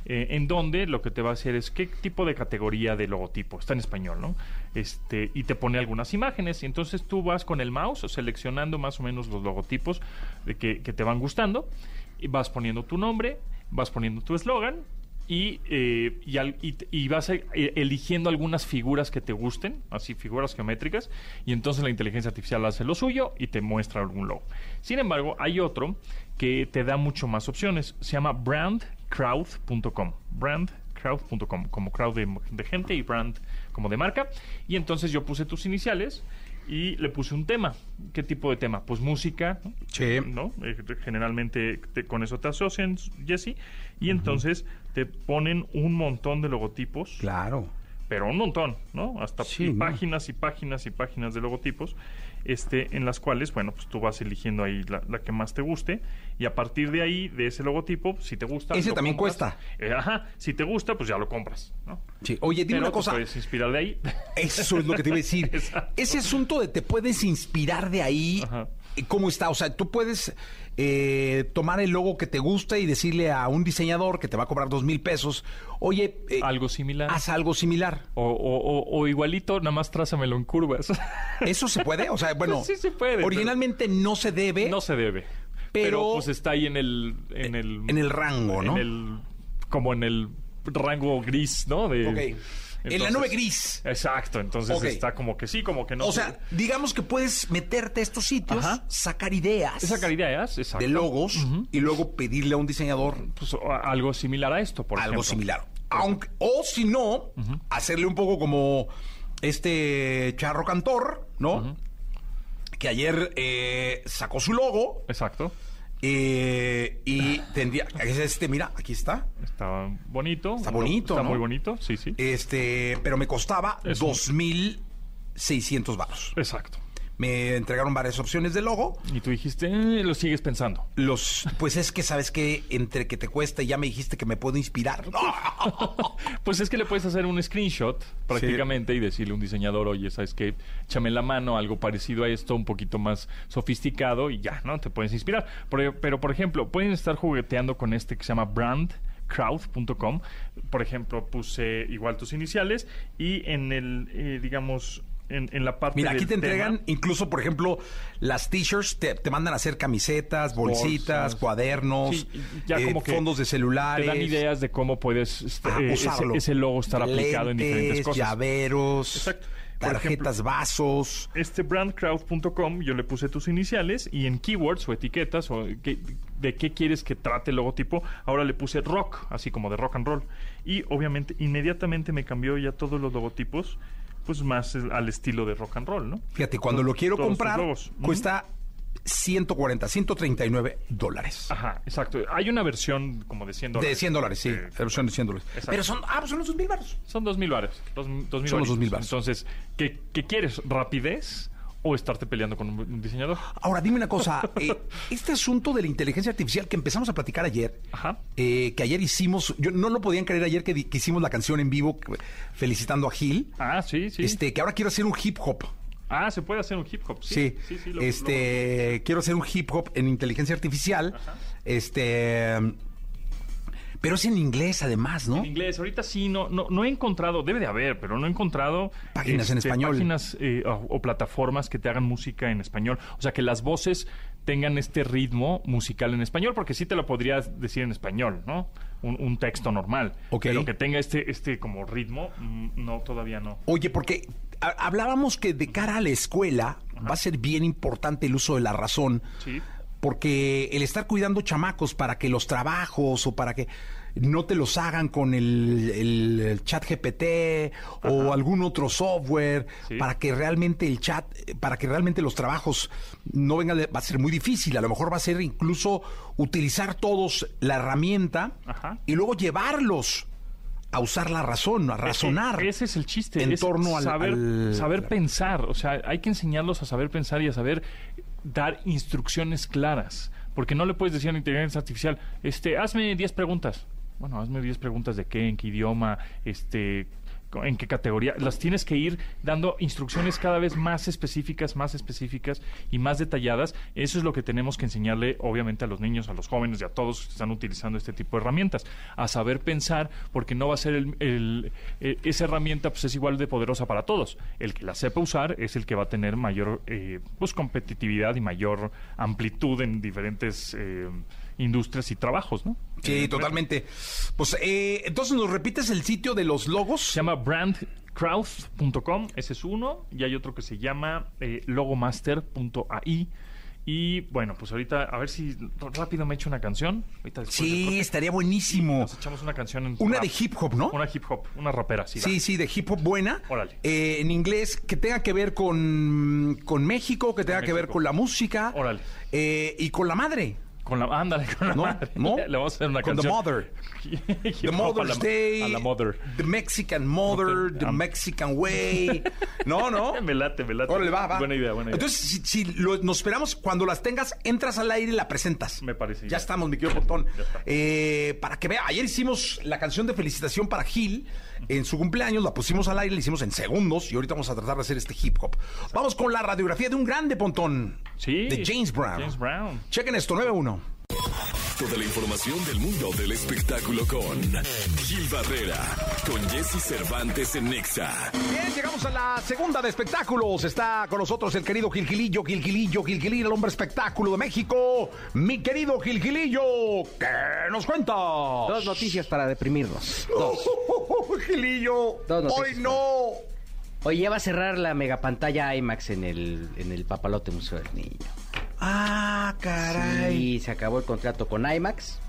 eh, en donde lo que te va a hacer es qué tipo de categoría de logotipo está en español, ¿no? Este y te pone algunas imágenes y entonces tú vas con el mouse seleccionando más o menos los logotipos de que, que te van gustando y vas poniendo tu nombre, vas poniendo tu eslogan y, eh, y, al- y t- y vas eh, eligiendo algunas figuras que te gusten, así figuras geométricas, y entonces la inteligencia artificial hace lo suyo y te muestra algún logo. Sin embargo, hay otro que te da mucho más opciones. Se llama brandcrowd.com. Brandcrowd.com, como crowd de, de gente y brand como de marca. Y entonces yo puse tus iniciales y le puse un tema. ¿Qué tipo de tema? Pues música, ¿no? Sí. ¿no? Eh, generalmente te- con eso te asocian, Jesse, y entonces te ponen un montón de logotipos, Claro. pero un montón, ¿no? Hasta Sí, y ¿no? páginas y páginas y páginas de logotipos, este, en las cuales, bueno, pues tú vas eligiendo ahí la, la que más te guste, y a partir de ahí, de ese logotipo, si te gusta... Ese también compras. cuesta. Eh, ajá, si te gusta, pues ya lo compras, ¿no? Sí. Oye, dime Pero una te cosa. puedes inspirar de ahí. Eso es lo que te iba a decir. Ese asunto de te puedes inspirar de ahí, Ajá. ¿cómo está? O sea, tú puedes eh, tomar el logo que te gusta y decirle a un diseñador que te va a cobrar dos mil pesos, oye, eh, algo similar. haz algo similar. O, o- o- o igualito, nada más trázamelo en curvas. ¿Eso se puede? O sea, bueno, Sí se puede, originalmente no se debe. No se debe. Pero, Pero- pues está ahí en el en el en el rango, ¿no? En el como en el rango gris, ¿no? De, En la nube gris. Exacto, entonces está como que sí, como que no. O sea, digamos que puedes meterte a estos sitios, Ajá. sacar ideas esa caridad, exacto. de logos y luego pedirle a un diseñador Pues, algo similar a esto, por algo ejemplo. similar. Aunque, o si no, hacerle un poco como este charro cantor, ¿no? Que ayer eh, sacó su logo Exacto. Eh, y tendría. Es este, mira, aquí está. Está bonito. Está bonito, Está ¿no? muy bonito, sí, sí. Este, pero me costaba Es un- 2.600 baros. Exacto. Me entregaron varias opciones de logo. Y tú dijiste, "Eh, lo sigues pensando. Los, pues es que sabes que entre que te cuesta y ya me dijiste que me puedo inspirar. Pues es que le puedes hacer un screenshot prácticamente y decirle a un diseñador, oye, ¿sabes qué? Échame la mano, algo parecido a esto, un poquito más sofisticado y ya, ¿no? Te puedes inspirar. Pero, pero, por ejemplo, pueden estar jugueteando con este que se llama brandcrowd.com. Por ejemplo, puse igual tus iniciales y en el, eh, digamos, en, en la parte Mira, aquí del te entregan tema- incluso, por ejemplo, las t-shirts, te, te mandan a hacer camisetas, bolsitas, Bolsas. cuadernos, Sí, ya eh, como que fondos de celulares. Te dan ideas de cómo puedes este, Ah, eh, ese, usarlo. ese logo estar aplicado en diferentes cosas. llaveros, Exacto. Por tarjetas, vasos. este brandcrowd.com yo le puse tus iniciales y en keywords o etiquetas o de qué quieres que trate el logotipo, ahora le puse rock, así como de rock and roll. Y obviamente inmediatamente me cambió ya todos los logotipos pues más al estilo de rock and roll, ¿no? Fíjate, cuando lo quiero Todos comprar, cuesta 140, 139 dólares. Ajá, exacto. Hay una versión como de 100 dólares. De 100 dólares, sí. Eh, versión de 100 dólares. Exacto. Pero son, ah, pues son los 2 mil baros. Son dos mil baros. Dos, dos mil Son los varitos. 2,000 varos. Entonces, ¿qué, qué quieres? ¿Rapidez o estarte peleando con un, diseñador? Ahora, dime una cosa. eh, este asunto de la inteligencia artificial que empezamos a platicar ayer, Ajá. eh, que ayer hicimos, yo no lo podían creer ayer que, hicimos la canción en vivo felicitando a Gil, Ah, sí, sí. este, que ahora quiero hacer un hip hop. Ah, se puede hacer un hip hop. Sí, Sí, sí, sí, lo- este, quiero hacer un hip hop en inteligencia artificial, este, pero es en inglés además, ¿no? En inglés, ahorita sí, no, no, no he encontrado, debe de haber, pero no he encontrado este, Páginas en español. Páginas eh, o, o plataformas que te hagan música en español. O sea, que las voces tengan este ritmo musical en español, porque sí te lo podrías decir en español, ¿no? Un, un texto normal. Ok. Pero que tenga este, este como ritmo, mm, no, todavía no. Oye, porque ha- hablábamos que de cara a la escuela va a ser bien importante el uso de la razón. Sí. Porque el estar cuidando chamacos para que los trabajos o para que no te los hagan con el, el chat GPT o algún otro software, Sí. para que realmente el chat, para que realmente los trabajos no vengan, de- va a ser muy difícil. A lo mejor va a ser incluso utilizar todos la herramienta Ajá. y luego llevarlos a usar la razón, a razonar. E- Ese es el chiste. en es torno al- saber, al- saber pensar. O sea, hay que enseñarlos a saber pensar y a saber dar instrucciones claras. Porque no le puedes decir a la inteligencia artificial, este, hazme 10 preguntas. Bueno, hazme 10 preguntas de qué, en qué idioma, este, en qué categoría. Las tienes que ir dando instrucciones cada vez más específicas, más específicas y más detalladas. Eso es lo que tenemos que enseñarle, obviamente, a los niños, a los jóvenes y a todos que están utilizando este tipo de herramientas. A saber pensar, porque no va a ser el, eh, esa herramienta, pues es igual de poderosa para todos. El que la sepa usar es el que va a tener mayor eh, pues competitividad y mayor amplitud en diferentes eh, industrias y trabajos, ¿no? Sí, totalmente. Pues eh, entonces nos repites el sitio de los logos. Se llama brandcrowd.com, ese es uno, y hay otro que se llama eh, logomaster.ai. Y bueno, pues ahorita, a ver si rápido me echo una canción. Ahorita Sí, corte, estaría buenísimo. Nos echamos una canción en Una rap. de hip hop, ¿no? Una hip hop, una rapera, sí. Sí, va. sí, de hip hop buena. Órale. Eh, en inglés, que tenga que ver con, con México, que tenga que ver con la música. Órale. Eh, y con la madre. Con la, ándale, con la ¿No? madre. ¿No? Le vamos a hacer una Con the canción. mother. The Mother's la- Day. A la mother. The Mexican Mother. The Mexican Way. No, no. Me late, me late. Órale, va, va. Buena idea, buena idea. Entonces, si, si lo- nos esperamos, cuando las tengas, entras al aire y la presentas. Me parece Ya bien. estamos, mi querido Pontón. Ya. Eh, para que vea, ayer hicimos la canción de felicitación para Gil. En su cumpleaños la pusimos al aire, la hicimos en segundos y ahorita vamos a tratar de hacer este hip hop. Vamos con la radiografía de un grande Pontón. Sí. De James Brown. James Brown. Chequen esto, 9-1. Toda la información del mundo del espectáculo con Gil Barrera, con Jesse Cervantes en Nexa. Bien, llegamos a la segunda de espectáculos. Está con nosotros el querido Gilgilillo, Gilgilillo, Gilgilillo, el hombre espectáculo de México. Mi querido Gilgilillo, ¿qué nos cuenta? Dos noticias para deprimirnos. Dos. Gilillo, Dos noticias. hoy no. Hoy ya va a cerrar la megapantalla IMAX en el, en el Papalote Museo del Niño. Ah, caray. Y se acabó el contrato con IMAX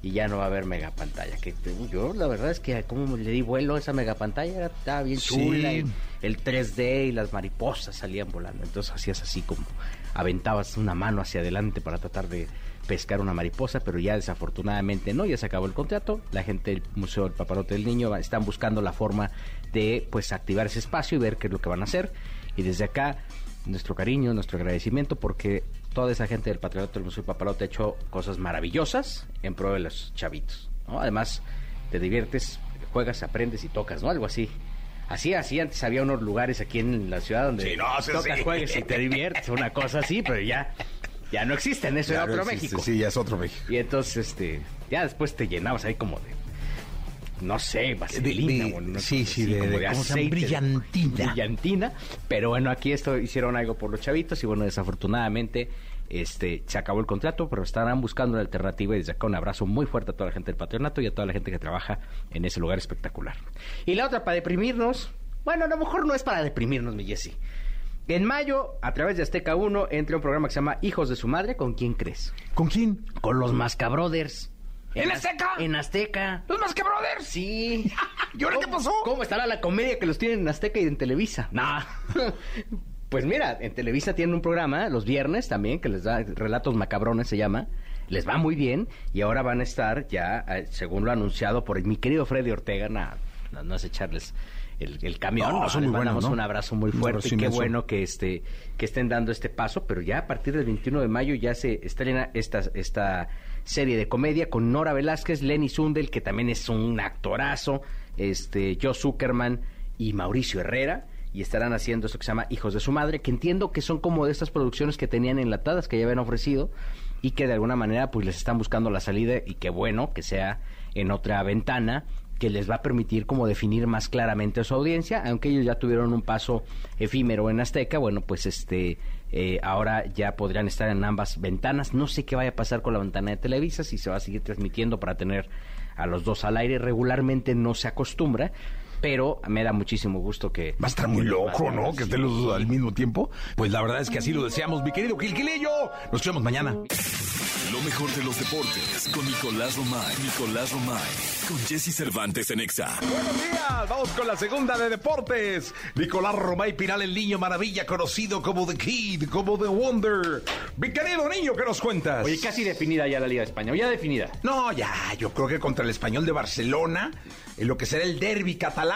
y ya no va a haber megapantalla. Que yo la verdad es que como le di vuelo a esa megapantalla, estaba bien Sí. chula. y el 3D y las mariposas salían volando. Entonces hacías así como aventabas una mano hacia adelante para tratar de pescar una mariposa, pero ya desafortunadamente no, ya se acabó el contrato. La gente del Museo del Papalote del Niño están buscando la forma de pues activar ese espacio y ver qué es lo que van a hacer. Y desde acá nuestro cariño, nuestro agradecimiento, porque toda esa gente del Patriarcato del Museo Papalote ha hecho cosas maravillosas en pro de los chavitos. ¿no? Además, te diviertes, juegas, aprendes y tocas, ¿no? Algo así. Así, así, antes había unos lugares aquí en la ciudad donde Sí, no, tocas, sí. juegas y te diviertes, una cosa así, pero ya, ya no existen, eso Ya era no otro existe, México. Sí, ya es otro México. Y entonces, este, ya después te llenabas ahí como de, no sé, vaselina. De- de- o una sí, sí, así, de- Brillantina. Brillantina. Pero bueno, aquí esto hicieron algo por los chavitos y bueno, desafortunadamente, este, se acabó el contrato, pero estarán buscando una alternativa y desde acá un abrazo muy fuerte a toda la gente del patronato y a toda la gente que trabaja en ese lugar espectacular. Y la otra, para deprimirnos, bueno, a lo mejor no es para deprimirnos, mi Jessy. En mayo, a través de Azteca 1, entra un programa que se llama Hijos de su Madre. ¿Con quién crees? ¿Con quién? Con los Mascabrothers. ¿En Az- Azteca? En Azteca. ¿Los Masca Brothers? Sí. ¿Y ahora qué ¿Cómo- pasó? ¿Cómo estará la comedia que los tienen en Azteca y en Televisa? Nah. pues mira, en Televisa tienen un programa los viernes también que les da Relatos Macabrones se llama. Les va muy bien y ahora van a estar ya, eh, según lo anunciado por mi querido Freddy Ortega, nah, no, no es echarles el, el camión. No, no, son les muy buenos, mandamos ¿no? un abrazo muy fuerte y qué bueno que este que estén dando este paso, pero ya a partir del 21 de mayo ya se estrena esta esta serie de comedia con Nora Velázquez, Lenny Sundel, que también es un actorazo, este Joe Zuckerman y Mauricio Herrera y estarán haciendo esto que se llama Hijos de su Madre, que entiendo que son como de estas producciones que tenían enlatadas, que ya habían ofrecido y que de alguna manera pues les están buscando la salida y qué bueno que sea en otra ventana que les va a permitir como definir más claramente a su audiencia, aunque ellos ya tuvieron un paso efímero en Azteca, bueno, pues este eh, ahora ya podrían estar en ambas ventanas. No sé qué vaya a pasar con la ventana de Televisa, si se va a seguir transmitiendo para tener a los dos al aire. Regularmente no se acostumbra, pero me da muchísimo gusto que... Va a estar muy loco, ¿no? Que estén los dos al mismo tiempo. Pues la verdad es que así lo deseamos, mi querido Gilquilillo. Nos escuchamos mañana. Lo mejor de los deportes con Nicolás Romay. Nicolás Romay. Con Jesse Cervantes en Exa. Buenos días, vamos con la segunda de deportes. Nicolás Romay Pinal, el niño maravilla, conocido como The Kid, como The Wonder. Mi querido niño, ¿qué nos cuentas? Oye, casi definida ya la Liga de España, o ya definida. No, ya, yo creo que contra el español de Barcelona, en lo que será el derby catalán,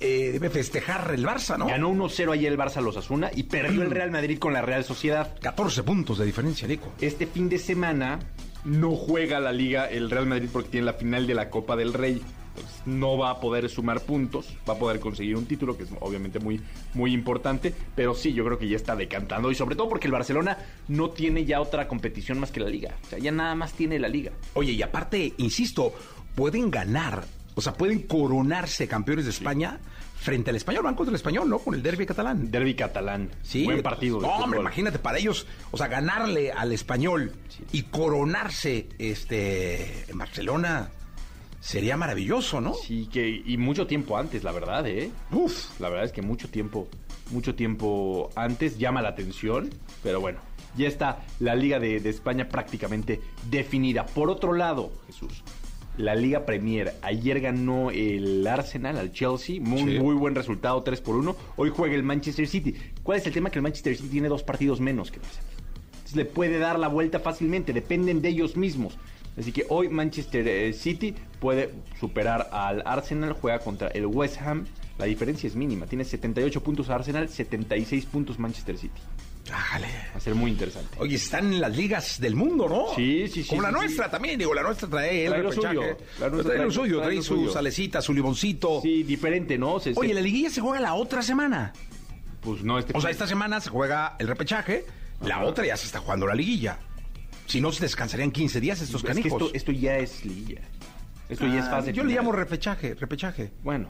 eh, debe festejar el Barça, ¿no? Ganó 1-0 ayer el Barça los Asuna y perdió el Real Madrid con la Real Sociedad. 14 puntos de diferencia, Nico. Este fin de semana no juega la liga el Real Madrid porque tiene la final de la Copa del Rey. Entonces, no va a poder sumar puntos, va a poder conseguir un título que es obviamente muy, muy importante, pero sí, yo creo que ya está decantando y sobre todo porque el Barcelona no tiene ya otra competición más que la liga. O sea, ya nada más tiene la liga. Oye, y aparte, insisto, pueden ganar, o sea, pueden coronarse campeones de España frente al español. Van contra el español, ¿no? Con el derby catalán. Derby catalán. Sí, Buen partido. No, hombre, imagínate para ellos, o sea, ganarle al español y coronarse este en Barcelona sería maravilloso, ¿no? Sí, que, y mucho tiempo antes, la verdad, ¿eh? Uf. La verdad es que mucho tiempo, mucho tiempo antes llama la atención, pero bueno, ya está la Liga de, de España prácticamente definida. Por otro lado, Jesús, la Liga Premier, ayer ganó el Arsenal al Chelsea, muy, Sí. muy buen resultado, 3 por 1. Hoy juega el Manchester City. ¿Cuál es el tema? Que el Manchester City tiene dos partidos menos que el Arsenal. Entonces le puede dar la vuelta fácilmente, dependen de ellos mismos. Así que hoy Manchester eh, City puede superar al Arsenal, juega contra el West Ham. La diferencia es mínima, tiene 78 puntos Arsenal, 76 puntos Manchester City. Ájale. Va a ser muy interesante. Oye, están en las ligas del mundo, ¿no? Sí, sí, sí, Como la sí, nuestra sí. también, digo, la nuestra trae el Trae lo suyo, la nuestra trae lo trae- suyo, trae trae lo su suyo. salecita, su limoncito. Sí, diferente, ¿no? Se- se- Oye, la liguilla se juega la otra semana. pues no, este O sea, esta semana se juega el repechaje, la otra ya se está jugando la liguilla. Si no, se descansarían 15 días estos es que canijos. esto, esto ya es liguilla. Esto ya es Ah, fase Yo le llamo repechaje, repechaje. Bueno,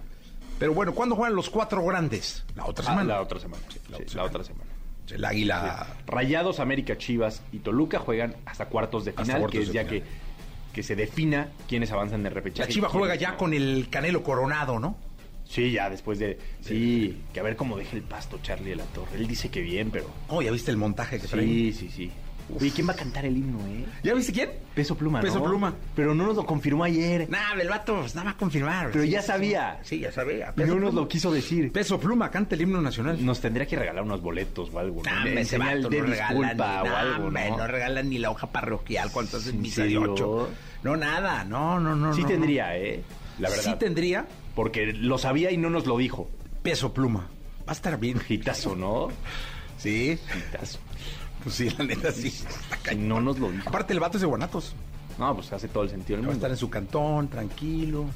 Pero bueno, ¿cuándo juegan los cuatro grandes? La otra ah, semana. la otra semana. sí, La sí, otra la semana. otra semana. El águila. Rayados, América, Chivas y Toluca juegan hasta cuartos de final, cuartos que es ya final. que, que se defina quiénes avanzan de La repechaje. Chiva y juega ya no. con el Canelo Coronado, ¿no? Sí, ya después de... Sí, que a ver cómo deja el pasto Charlie de la Torre. Él dice que bien, pero... Oh, ¿ya viste el montaje que trae? Sí, sí, sí. Oye, ¿quién va a cantar el himno, eh? ¿Ya viste quién? Peso Pluma, Peso ¿no? Pluma. Pero no nos lo confirmó ayer. Nah, el vato pues, nada va a confirmar. Pero Sí, ya sabía. Sí, ya sabía. Peso no nos Pluma. lo quiso decir. Peso Pluma canta el himno nacional. Nos tendría que regalar unos boletos o algo, ¿no? Nah, hombre, ese vato de no regala ni, o nah, algo, ¿no? no regalan ni la hoja parroquial cuando hacen ¿En misa de ocho. No, nada, no, no, no. Sí no, tendría, ¿eh? La verdad. Sí tendría Porque lo sabía y no nos lo dijo. Peso Pluma. Va a estar bien. Hitazo, ¿no? Sí. Pues sí, la neta sí. Cañón. no nos lo dijo. Aparte, el vato es de Guanatos. No, pues hace todo el sentido del Va a estar en su cantón, tranquilo.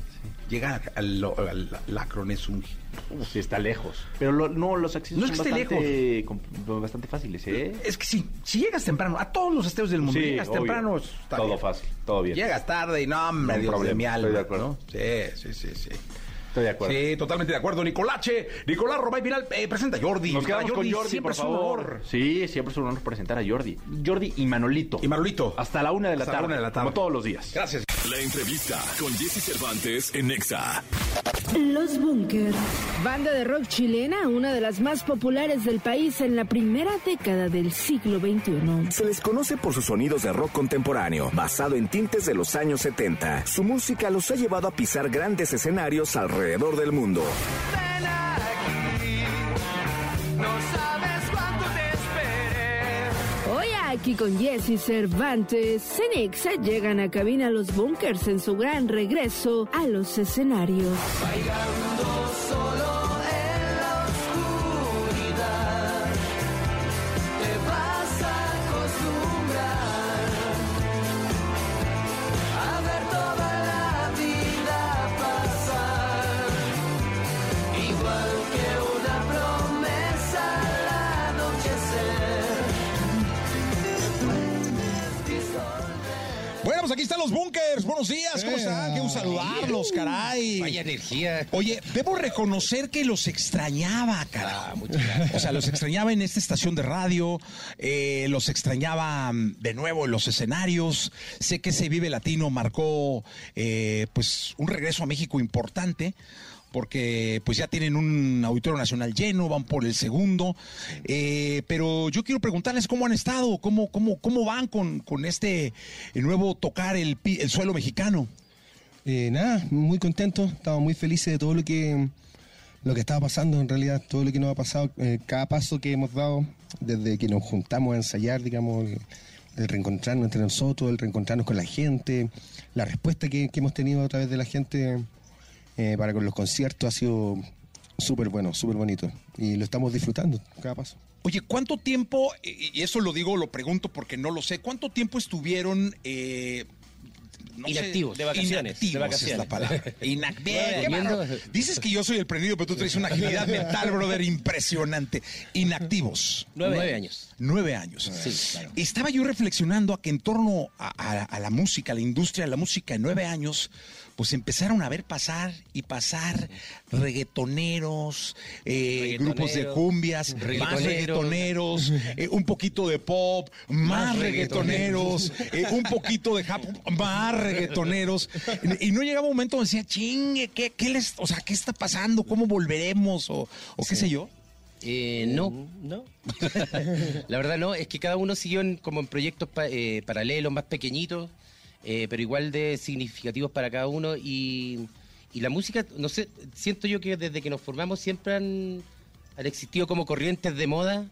Llega al, al, al Lacronesungi. Uf, sí, está lejos. Pero lo- no, los accesos No es son que esté bastante, com- bastante fáciles, ¿eh? Es que sí, si llegas temprano, a todos los estadios del mundo, Sí, llegas obvio. temprano, está Todo bien. fácil, todo bien. Llegas tarde y no, hombre, No, Dios de mi alma. estoy de acuerdo. ¿no? Sí, sí, sí, sí. Estoy de acuerdo. Sí, totalmente de acuerdo. Nicolache, Nicolás Romay Viral, eh, presenta a Jordi. Nos quedamos con Jordi, siempre por es un favor. honor. Sí, siempre es un honor presentar a Jordi. Jordi y Manolito. Y Manolito. Hasta la una de la, Hasta la tarde, una de la tarde. Como todos los días. Gracias. La entrevista con Jesse Cervantes en Nexa. Los Bunkers. Banda de rock chilena, una de las más populares del país en la primera década del siglo XXI. Se les conoce por sus sonidos de rock contemporáneo, basado en tintes de los años 70. Su música los ha llevado a pisar grandes escenarios alrededor del mundo. Hoy aquí con Jesse Cervantes, Cenexa llegan a cabina Los Bunkers en su gran regreso a los escenarios. Aquí están los bunkers. Buenos días, ¿cómo están? Un saludarlos, caray. Vaya energía. Oye, debo reconocer que los extrañaba, caray. O sea, los extrañaba en esta estación de radio, eh, los extrañaba mm, de nuevo en los escenarios. Sé que ese Vive Latino marcó eh, pues un regreso a México importante. Porque pues ya tienen un auditorio nacional lleno, van por el segundo. Eh, pero yo quiero preguntarles cómo han estado, cómo, cómo, cómo van con, con este nuevo tocar el, el suelo mexicano. Eh, nada, muy contento, estamos muy felices de todo lo que lo que estaba pasando en realidad, todo lo que nos ha pasado, eh, cada paso que hemos dado desde que nos juntamos a ensayar, digamos, el, reencontrarnos entre nosotros, el reencontrarnos con la gente, la respuesta que hemos tenido a través de la gente eh, para con los conciertos ha sido súper bueno, súper bonito y lo estamos disfrutando cada paso. Oye, ¿cuánto tiempo, y eso lo digo, lo pregunto porque no lo sé, ¿cuánto tiempo estuvieron... eh, no sé, Inactivos. De vacaciones, Inactivos de vacaciones. es la palabra. Inac- Ve, Nueve qué años. bárbaro. Dices que yo soy el prendido, pero tú traes una agilidad mental, brother, impresionante. Inactivos. Nueve, años. Nueve años. Estaba yo reflexionando a que en torno a, a- a la música, a la industria de la música en nueve años, pues empezaron a ver pasar y pasar reggaetoneros, eh, grupos de cumbias, más reggaetoneros, eh, un poquito de pop, más reggaetoneros, eh, un poquito de hop, más reggaetoneros. Y no llegaba un momento donde decía, chingue, ¿qué, qué les, o sea, ¿qué está pasando? ¿Cómo volveremos? O, o qué sé yo. Eh, no, no. la verdad no, es que cada uno siguió en- como en proyectos pa- eh, paralelos, más pequeñitos, eh, pero igual de significativos para cada uno. Y, y la música, no sé, siento yo que desde que nos formamos siempre han, han existido como corrientes de moda,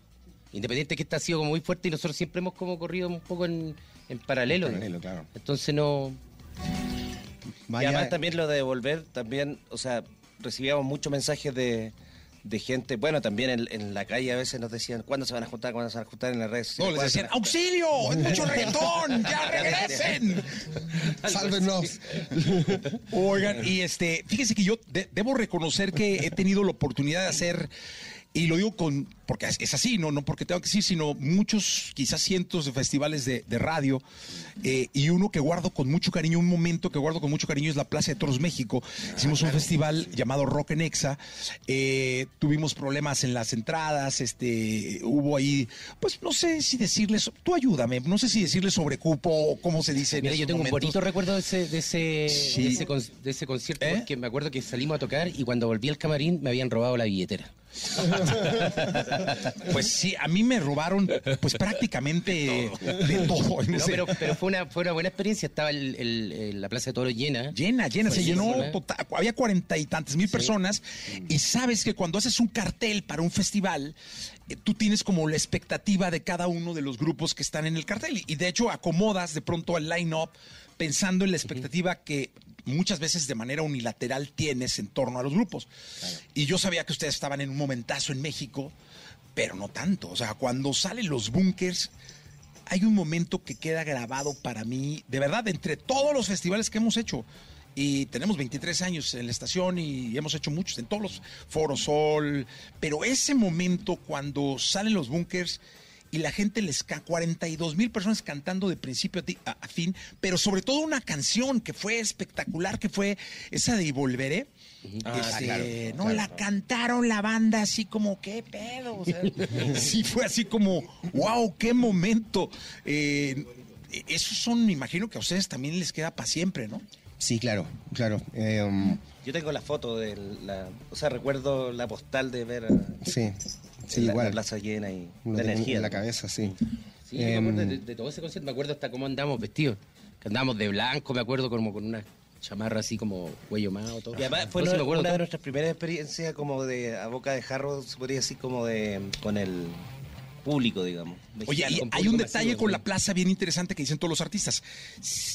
independiente que esta ha sido como muy fuerte y nosotros siempre hemos como corrido un poco en, en paralelo. ¿no? Paralelo, claro. Entonces no... Y además también lo de volver, también, o sea, recibíamos muchos mensajes de, de gente, bueno, también en, en la calle a veces nos decían, ¿cuándo se van a juntar? ¿Cuándo se van a juntar en las redes No, les decían, ¡auxilio! ¡Es mucho reggaetón! ¡Ya regresen! Sálvenos. Oigan, y este, fíjense que yo de- debo reconocer que he tenido la oportunidad de hacer, y lo digo con, porque es- así, no, no porque tengo que decir, sino muchos, quizás cientos de festivales de, de radio, eh, y uno que guardo con mucho cariño, un momento que guardo con mucho cariño es la Plaza de Toros México. Hicimos un festival llamado Rock en Exa, eh, tuvimos problemas en las entradas, este, hubo ahí, pues no sé si decirles, tú ayúdame, no sé si decirles sobre cupo o cómo se dice. en Mira, yo tengo un bonito recuerdo de ese, de ese, Sí. de ese, con- de ese concierto, ¿Eh? porque me acuerdo que salimos a tocar y cuando volví al camarín me habían robado la billetera. Pues sí, a mí me robaron pues prácticamente de todo. No, pero, pero fue, una, fue una buena experiencia. Estaba el- el- el- la Plaza de Toro llena. Llena, llena, se llenó total, había cuarenta y tantas mil personas y sabes que cuando haces un cartel para un festival, eh, tú tienes como la expectativa de cada uno de los grupos que están en el cartel y de hecho acomodas de pronto el line-up pensando en la expectativa que muchas veces de manera unilateral tienes en torno a los grupos. Y yo sabía que ustedes estaban en un momentazo en México, pero no tanto. O sea, cuando salen los bunkers, hay un momento que queda grabado para mí, de verdad, entre todos los festivales que hemos hecho. Y tenemos 23 años en la estación y hemos hecho muchos, en todos los foros Sol. Pero ese momento cuando salen los bunkers y la gente les ca 42 mil personas cantando de principio a, ti- a- a fin, pero sobre todo una canción que fue espectacular, que fue esa de Y Volveré. Ah, Este, claro, no claro. la cantaron la banda así como qué pedo o sea, sí fue así como wow qué momento Eh, esos son me imagino que a ustedes también les queda para siempre no Sí, claro, claro. Eh, um, Yo tengo la foto de la. O sea, recuerdo la postal de ver. a- sí, sí, la, igual. la plaza llena y Lo la energía. en la cabeza, sí. Sí, yo me acuerdo de, de todo ese concierto, me acuerdo hasta cómo andábamos vestidos. Que andábamos de blanco, me acuerdo como con una chamarra así como cuello mao, todo. Y además fue No, sí, una, me acuerdo una de nuestras primeras experiencias como de a boca de jarro, se podría decir como de con el público, digamos. Oye, y hay un detalle con la plaza bien interesante que dicen todos los artistas.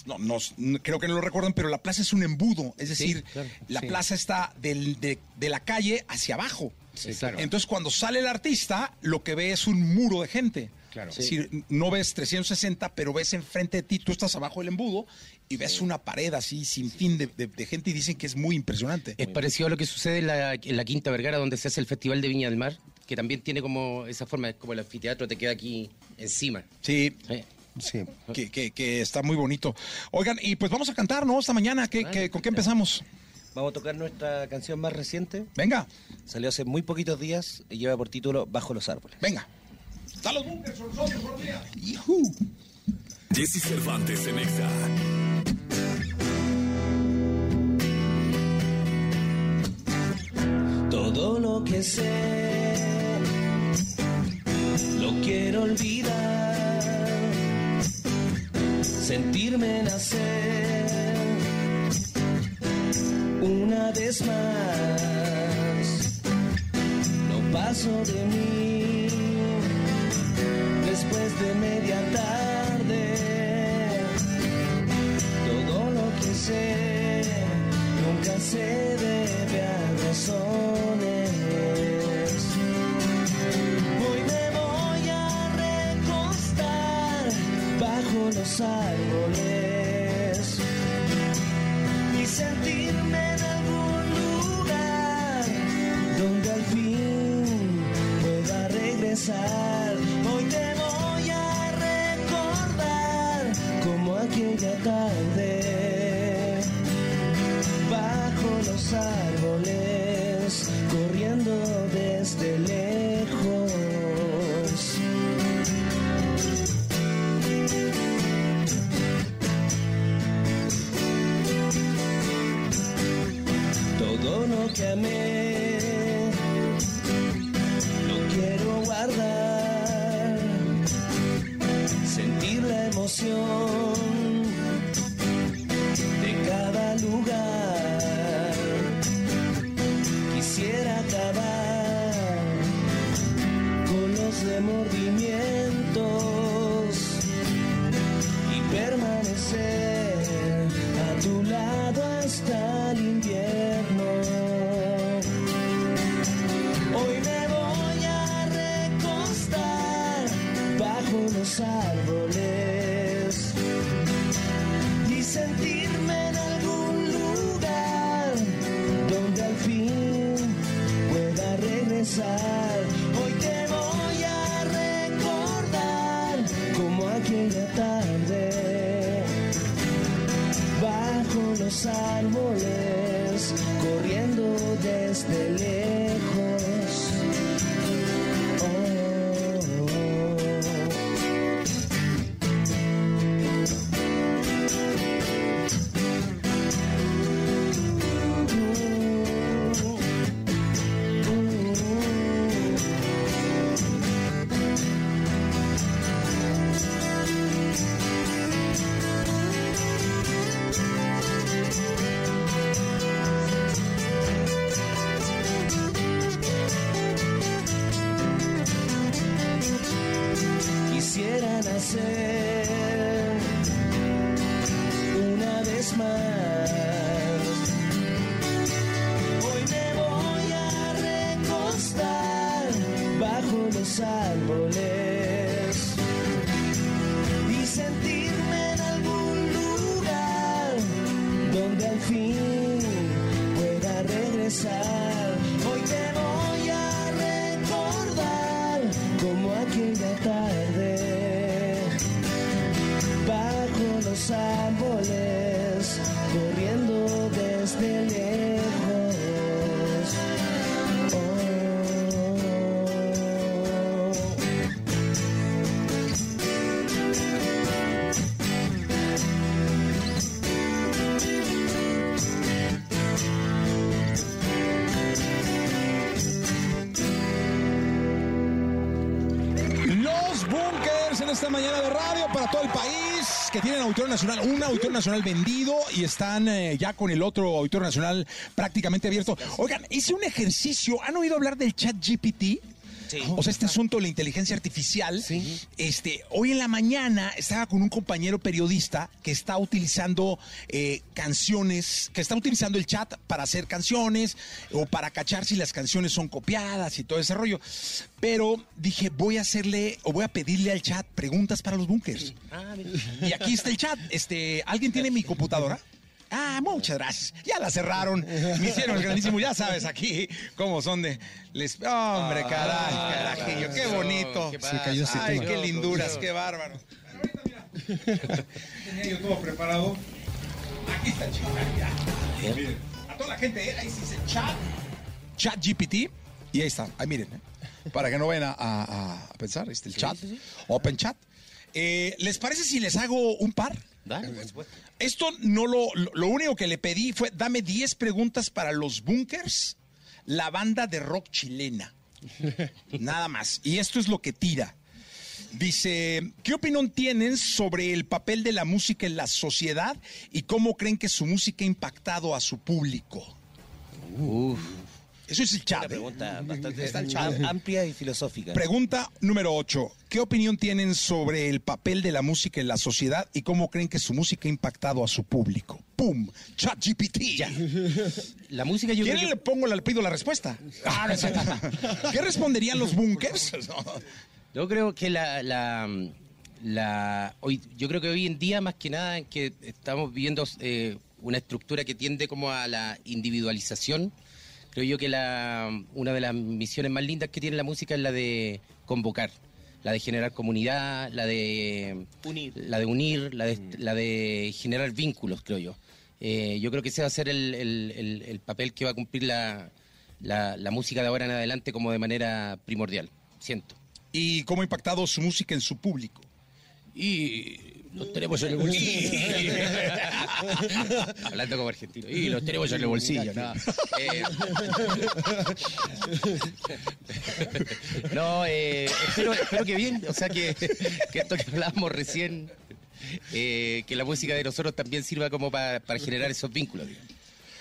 No, no, no- creo que no lo recuerdan, pero la plaza es un embudo. Es decir, claro. la Sí. plaza está del- de, de la calle hacia abajo. Sí, claro. Entonces, cuando sale el artista, lo que ve es un muro de gente. Claro. Es decir, no ves 360, pero ves enfrente de ti, tú estás abajo del embudo y ves una pared así sin fin de, de- de gente y dicen que es muy impresionante. Es parecido a lo que sucede en la, en la Quinta Vergara, donde se hace el Festival de Viña del Mar, que también tiene como esa forma, es como el anfiteatro te queda aquí encima. Sí. Sí. Que, que- que está muy bonito. Oigan, y pues vamos a cantar, ¿no? Esta mañana, ¿qué, qué- ¿con qué empezamos? Vamos a tocar nuestra canción más reciente. Venga. Salió hace muy poquitos días y lleva por título Bajo los árboles. Venga. ¡Está los bunkers, son nosotros, buenos días! Jesse Cervantes en Exa. Todo lo que sé lo quiero olvidar, sentirme nacer una vez más. No paso de mí después de media tarde. Todo lo que sé nunca se debe a razones. Hoy me voy a recostar bajo los árboles auditorio nacional, un auditorio nacional vendido y están eh, ya con el otro auditorio nacional prácticamente abierto. Oigan, hice un ejercicio, ¿han oído hablar del chat GPT? O sea, este asunto de la inteligencia artificial. Este, hoy en la mañana estaba con un compañero periodista que está utilizando eh, canciones, que está utilizando el chat para hacer canciones o para cachar si las canciones son copiadas y todo ese rollo. Pero dije, voy a hacerle o voy a pedirle al chat preguntas para los bunkers. Y aquí está el chat. Este, ¿alguien tiene mi computadora? Ah, muchas gracias. Ya la cerraron. Me hicieron el grandísimo. Ya sabes aquí cómo son de. Les... Hombre, caray, carajillo. Qué bonito. Ay, qué linduras, qué bárbaro. Tenía yo todo preparado. Aquí está el chat. ya. Miren, a toda la gente, eh, ahí se dice chat. Chat GPT. Y ahí está. Ahí miren. eh, Para que no vayan a, a- a pensar. Este, el chat. Open chat. Eh, ¿Les parece si les hago un par? Esto no lo, lo, único que le pedí fue dame 10 preguntas para los bunkers, la banda de rock chilena. Nada más. Y esto es lo que tira. Dice, ¿qué opinión tienen sobre el papel de la música en la sociedad y cómo creen que su música ha impactado a su público? Eso es el chat. Una pregunta bastante amplia y filosófica. Pregunta número 8. ¿Qué opinión tienen sobre el papel de la música en la sociedad y cómo creen que su música ha impactado a su público? ¡Pum! Chat GPT. La música yo ¿Quieren creo le pongo, le pido la respuesta? Ah. ¿Qué responderían los bunkers? Yo creo que la, la, la- hoy, yo creo que hoy en día más que nada en que estamos viviendo eh, una estructura que tiende como a la individualización. Creo yo que la, una de las misiones más lindas que tiene la música es la de convocar, la de generar comunidad, la de Unir. la de unir, la de, la de generar vínculos, creo yo. Eh, yo creo que ese va a ser el, el- el- el papel que va a cumplir la, la, la música de ahora en adelante como de manera primordial, siento. ¿Y cómo ha impactado su música en su público? Y los tenemos en el bolsillo. Hablando como argentino. Y los tenemos en el bolsillo, ¿no? Eh, eh, espero, que bien. O sea, que, esto que hablábamos recién, eh, que la música de nosotros también sirva como pa- para generar esos vínculos.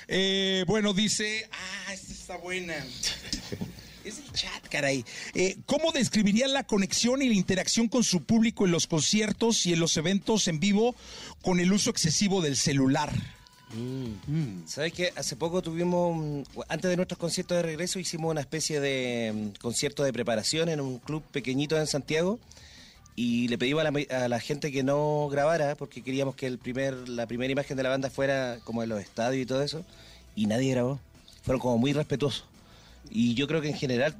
Eh, bueno, dice. Ah, esta está buena. Chat, caray. Eh, ¿Cómo describirían la conexión y la interacción con su público en los conciertos y en los eventos en vivo con el uso excesivo del celular? ¿Sabes qué? Hace poco tuvimos, mm, antes de nuestros conciertos de regreso, hicimos una especie de mm, concierto de preparación en un club pequeñito en Santiago y le pedimos a la, a la gente que no grabara porque queríamos que el primer, la primera imagen de la banda fuera como en los estadios y todo eso y nadie grabó. Fueron como muy respetuosos. Y yo creo que en general,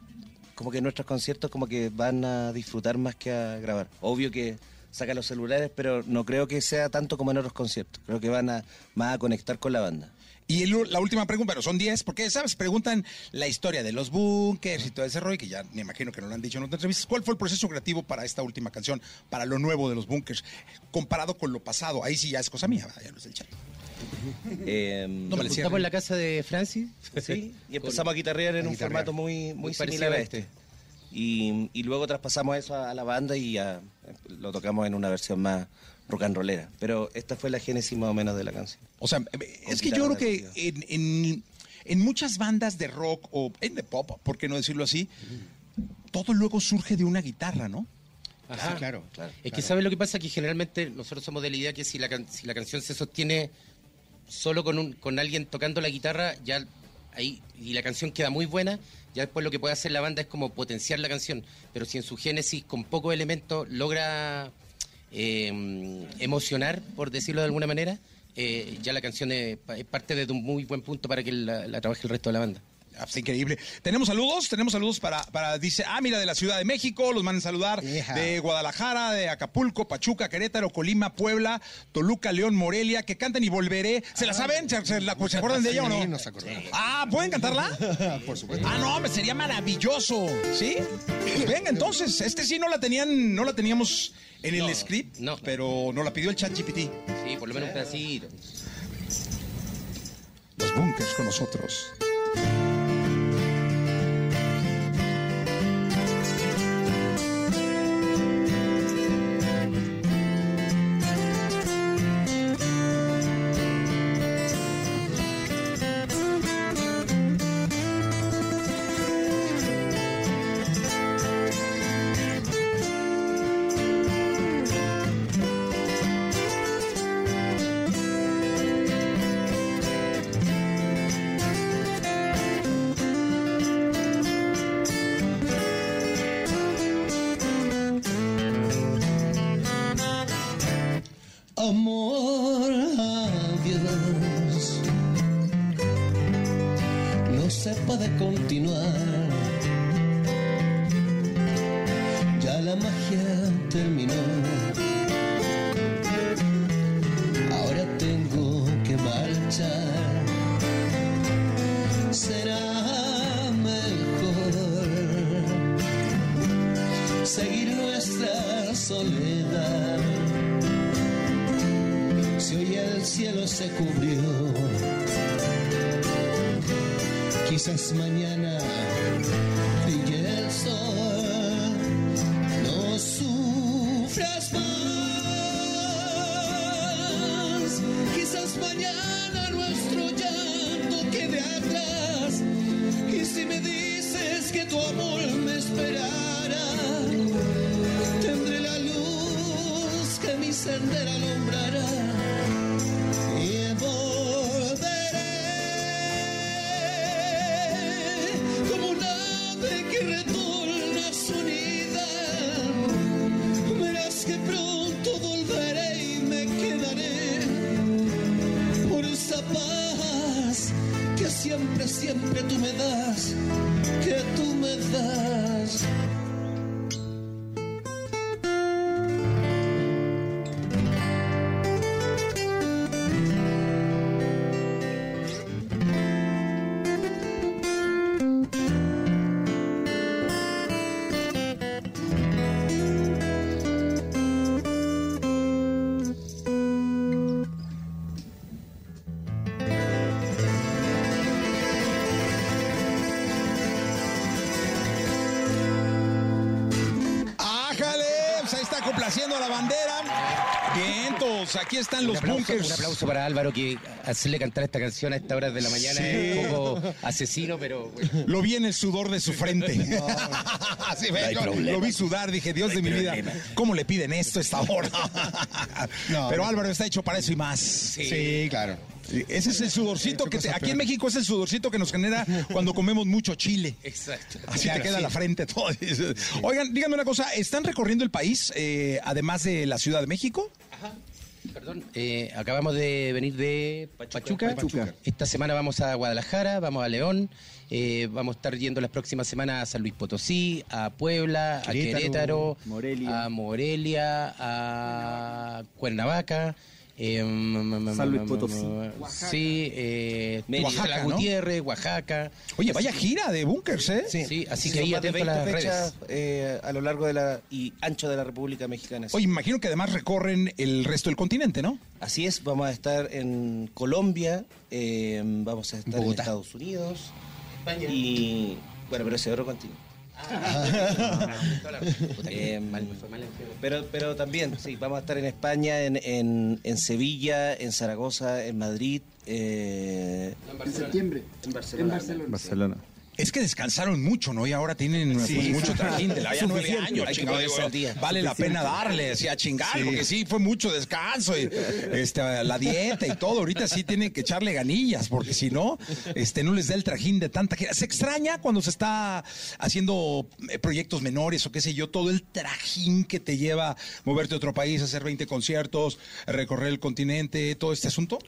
como que nuestros conciertos como que van a disfrutar más que a grabar. Obvio que sacan los celulares, pero no creo que sea tanto como en otros conciertos. Creo que van a más a conectar con la banda. Y la última pregunta, pero son 10, porque, ¿sabes? Preguntan la historia de los bunkers y todo ese rollo, que ya me imagino que no lo han dicho en otras entrevistas. ¿Cuál fue el proceso creativo para esta última canción, para lo nuevo de los bunkers, comparado con lo pasado? Ahí sí ya es cosa mía, ya no es el chat. Eh, Nos juntamos en la casa de Francis. Sí, y empezamos a guitarrear en A un guitarrear. formato muy, muy, Muy similar a a este. Y, y luego traspasamos eso a, a la banda y ya lo tocamos en una versión más rock and rollera. Pero esta fue la génesis más o menos de la canción. O sea, es que yo creo que en, en- en muchas bandas de rock o en de pop, ¿por qué no decirlo así? Todo luego surge de una guitarra, ¿no? Ajá. Claro. Es que ¿sabes lo que pasa? Que generalmente nosotros somos de la idea que si la, can- si la canción se sostiene solo con, un, con alguien tocando la guitarra, ya ahí y la canción queda muy buena, ya después lo que puede hacer la banda es como potenciar la canción, pero si en su génesis con pocos elementos logra eh, emocionar, por decirlo de alguna manera, eh, ya la canción es, pa- es parte de un muy buen punto para que la trabaje el resto de la banda. Ah, pues, increíble. Tenemos saludos, tenemos saludos para, para, dice, ah, mira, de la Ciudad de México, los mandan saludar, de Guadalajara, de Acapulco, Pachuca, Querétaro, Colima, Puebla, Toluca, León, Morelia, que canten y volveré. ¿Se la saben? ¿Se, se la- se acuerdan de ella o no? Sí, nos acordamos. Ah, ¿pueden cantarla? Por supuesto. Ah, no, hombre, sería maravilloso. ¿Sí? Pues venga, entonces, este sí no la tenían, no la teníamos en el No, script, no. pero nos la pidió el chat GPT. Sí, por lo menos un pedacito. Los bunkers con nosotros. Se quizás mañana a la bandera. Vientos, aquí están Un los aplauso, bunkers. un aplauso para Álvaro que hacerle cantar esta canción a esta hora de la mañana Sí. es un poco asesino, pero bueno. Lo vi en el sudor de su frente. Sí, No yo lo vi sudar, dije, Dios de mi vida, ¿cómo le piden esto a esta hora? Pero Álvaro está hecho para eso y más. Sí, claro. Ese es el sudorcito que te- aquí en México es el sudorcito que nos genera cuando comemos mucho chile. Exacto. Así Claro, te queda sí. la frente todo. Oigan, díganme una cosa, ¿están recorriendo el país eh, además de la Ciudad de México? Perdón, eh, acabamos de venir de Pachuca. Esta semana vamos a Guadalajara, vamos a León, eh, vamos a estar yendo las próximas semanas a San Luis Potosí, a Puebla, a Querétaro, Querétaro, Morelia. a Morelia, a Cuernavaca. Eh, San Luis Potosí. Sí, eh. Oaxaca, Oaxaca, ¿no? Gutiérrez, Oaxaca. Oye, vaya gira de bunkers, ¿eh? Sí, así Sí, que ahí de atento a 20 las fechas redes. eh, a lo largo de la y ancho de la República Mexicana. Oye, imagino que además recorren el resto del continente, ¿no? Así es, vamos a estar en Colombia, eh, vamos a estar en. Estados Unidos y bueno, pero ese otro continente. Pero, pero también, sí, vamos a estar en España, en, en, en Sevilla, en Zaragoza, en Madrid. eh, En septiembre. En Barcelona. Barcelona. Es que descansaron mucho, ¿no? Y ahora tienen Sí, pues, mucho trajín de la ya nueve años. Chingado, digo, día. Vale la pena darles y a chingar, Sí. porque sí, fue mucho descanso y este, la dieta y todo. Ahorita sí tienen que echarle ganillas, porque si no, este, no les da el trajín de tanta gira. Se extraña cuando se está haciendo eh, proyectos menores o qué sé yo, todo el trajín que te lleva moverte a otro país, hacer 20 conciertos, recorrer el continente, todo este asunto.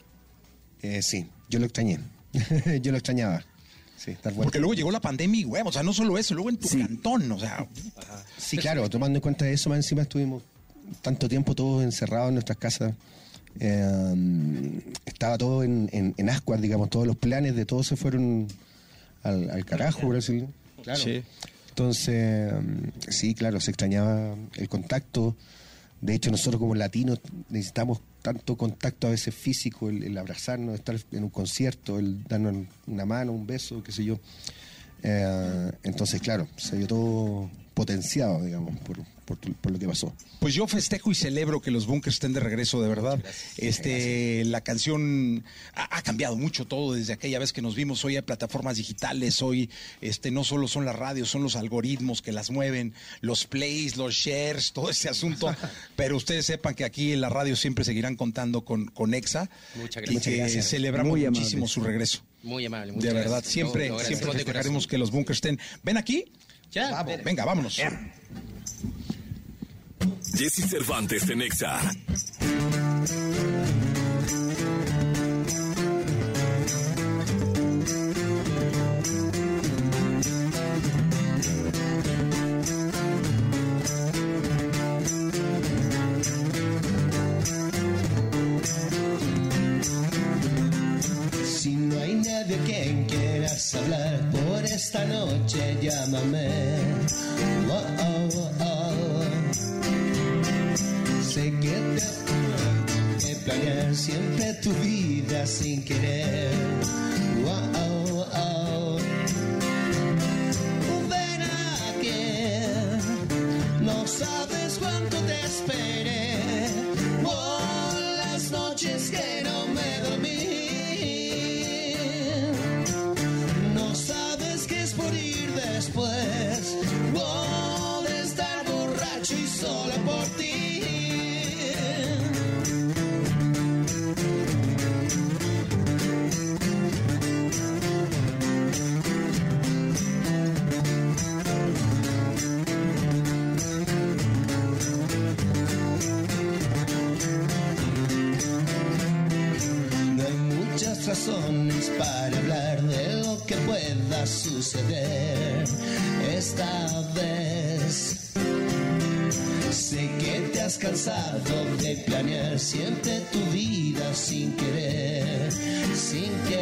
Eh, sí, yo lo extrañé. yo lo extrañaba. Sí, tal cual. Porque luego llegó la pandemia y, güey, o sea, no solo eso, luego en tu cantón, o sea. Sí, claro, tomando en cuenta eso, más encima estuvimos tanto tiempo todos encerrados en nuestras casas. Eh, estaba todo en, en, en ascuas, digamos, todos los planes de todos se fueron al, al carajo, decirlo. Claro. Sí. Entonces, mm, sí, claro, se extrañaba el contacto. De hecho, nosotros como latinos necesitamos tanto contacto a veces físico, el, el abrazarnos, estar en un concierto, el darnos una mano, un beso, qué sé yo. Eh, entonces, claro, se vio todo potenciado, digamos, por, por, tu- por lo que pasó. Pues yo festejo y celebro que los bunkers estén de regreso, de verdad. Este, la canción ha, ha cambiado mucho todo desde aquella vez que nos vimos. Hoy hay plataformas digitales, hoy este, no solo son las radios, son los algoritmos que las mueven, los plays, los shares, todo ese asunto. Pero ustedes sepan que aquí en la radio siempre seguirán contando con, con EXA Muchas y gracias. que Muchas gracias. celebramos Muy amable. muchísimo su regreso. Muy amable. De muchas verdad, gracias. siempre, No, no, siempre de festejaremos que los bunkers estén. ¿Ven aquí? Ya, Vamos, venga, vámonos. Jesse Cervantes en Exa. Si no hay nadie a quien quieras hablar por esta noche, llámame. Sé que te planear siempre tu vida sin querer. Te has cansado de planear siempre tu vida sin querer, sin querer.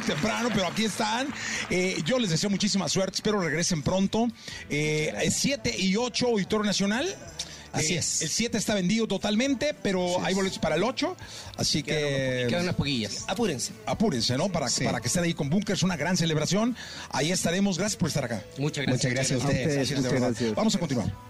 Muy temprano, pero aquí están. Eh, yo les deseo muchísima suerte, espero regresen pronto. Eh, 7 y 8 Auditorio Nacional. Así Eh, es. El 7 está vendido totalmente, pero hay boletos para el 8. Así que. Quedan unas poquillas. Apúrense. Apúrense, ¿no? Para, Sí. para que estén ahí con Bunkers, una gran celebración. Ahí estaremos. Gracias por estar acá. Muchas gracias. Muchas gracias a ustedes. Gracias, de Muchas verdad. gracias. Vamos a continuar.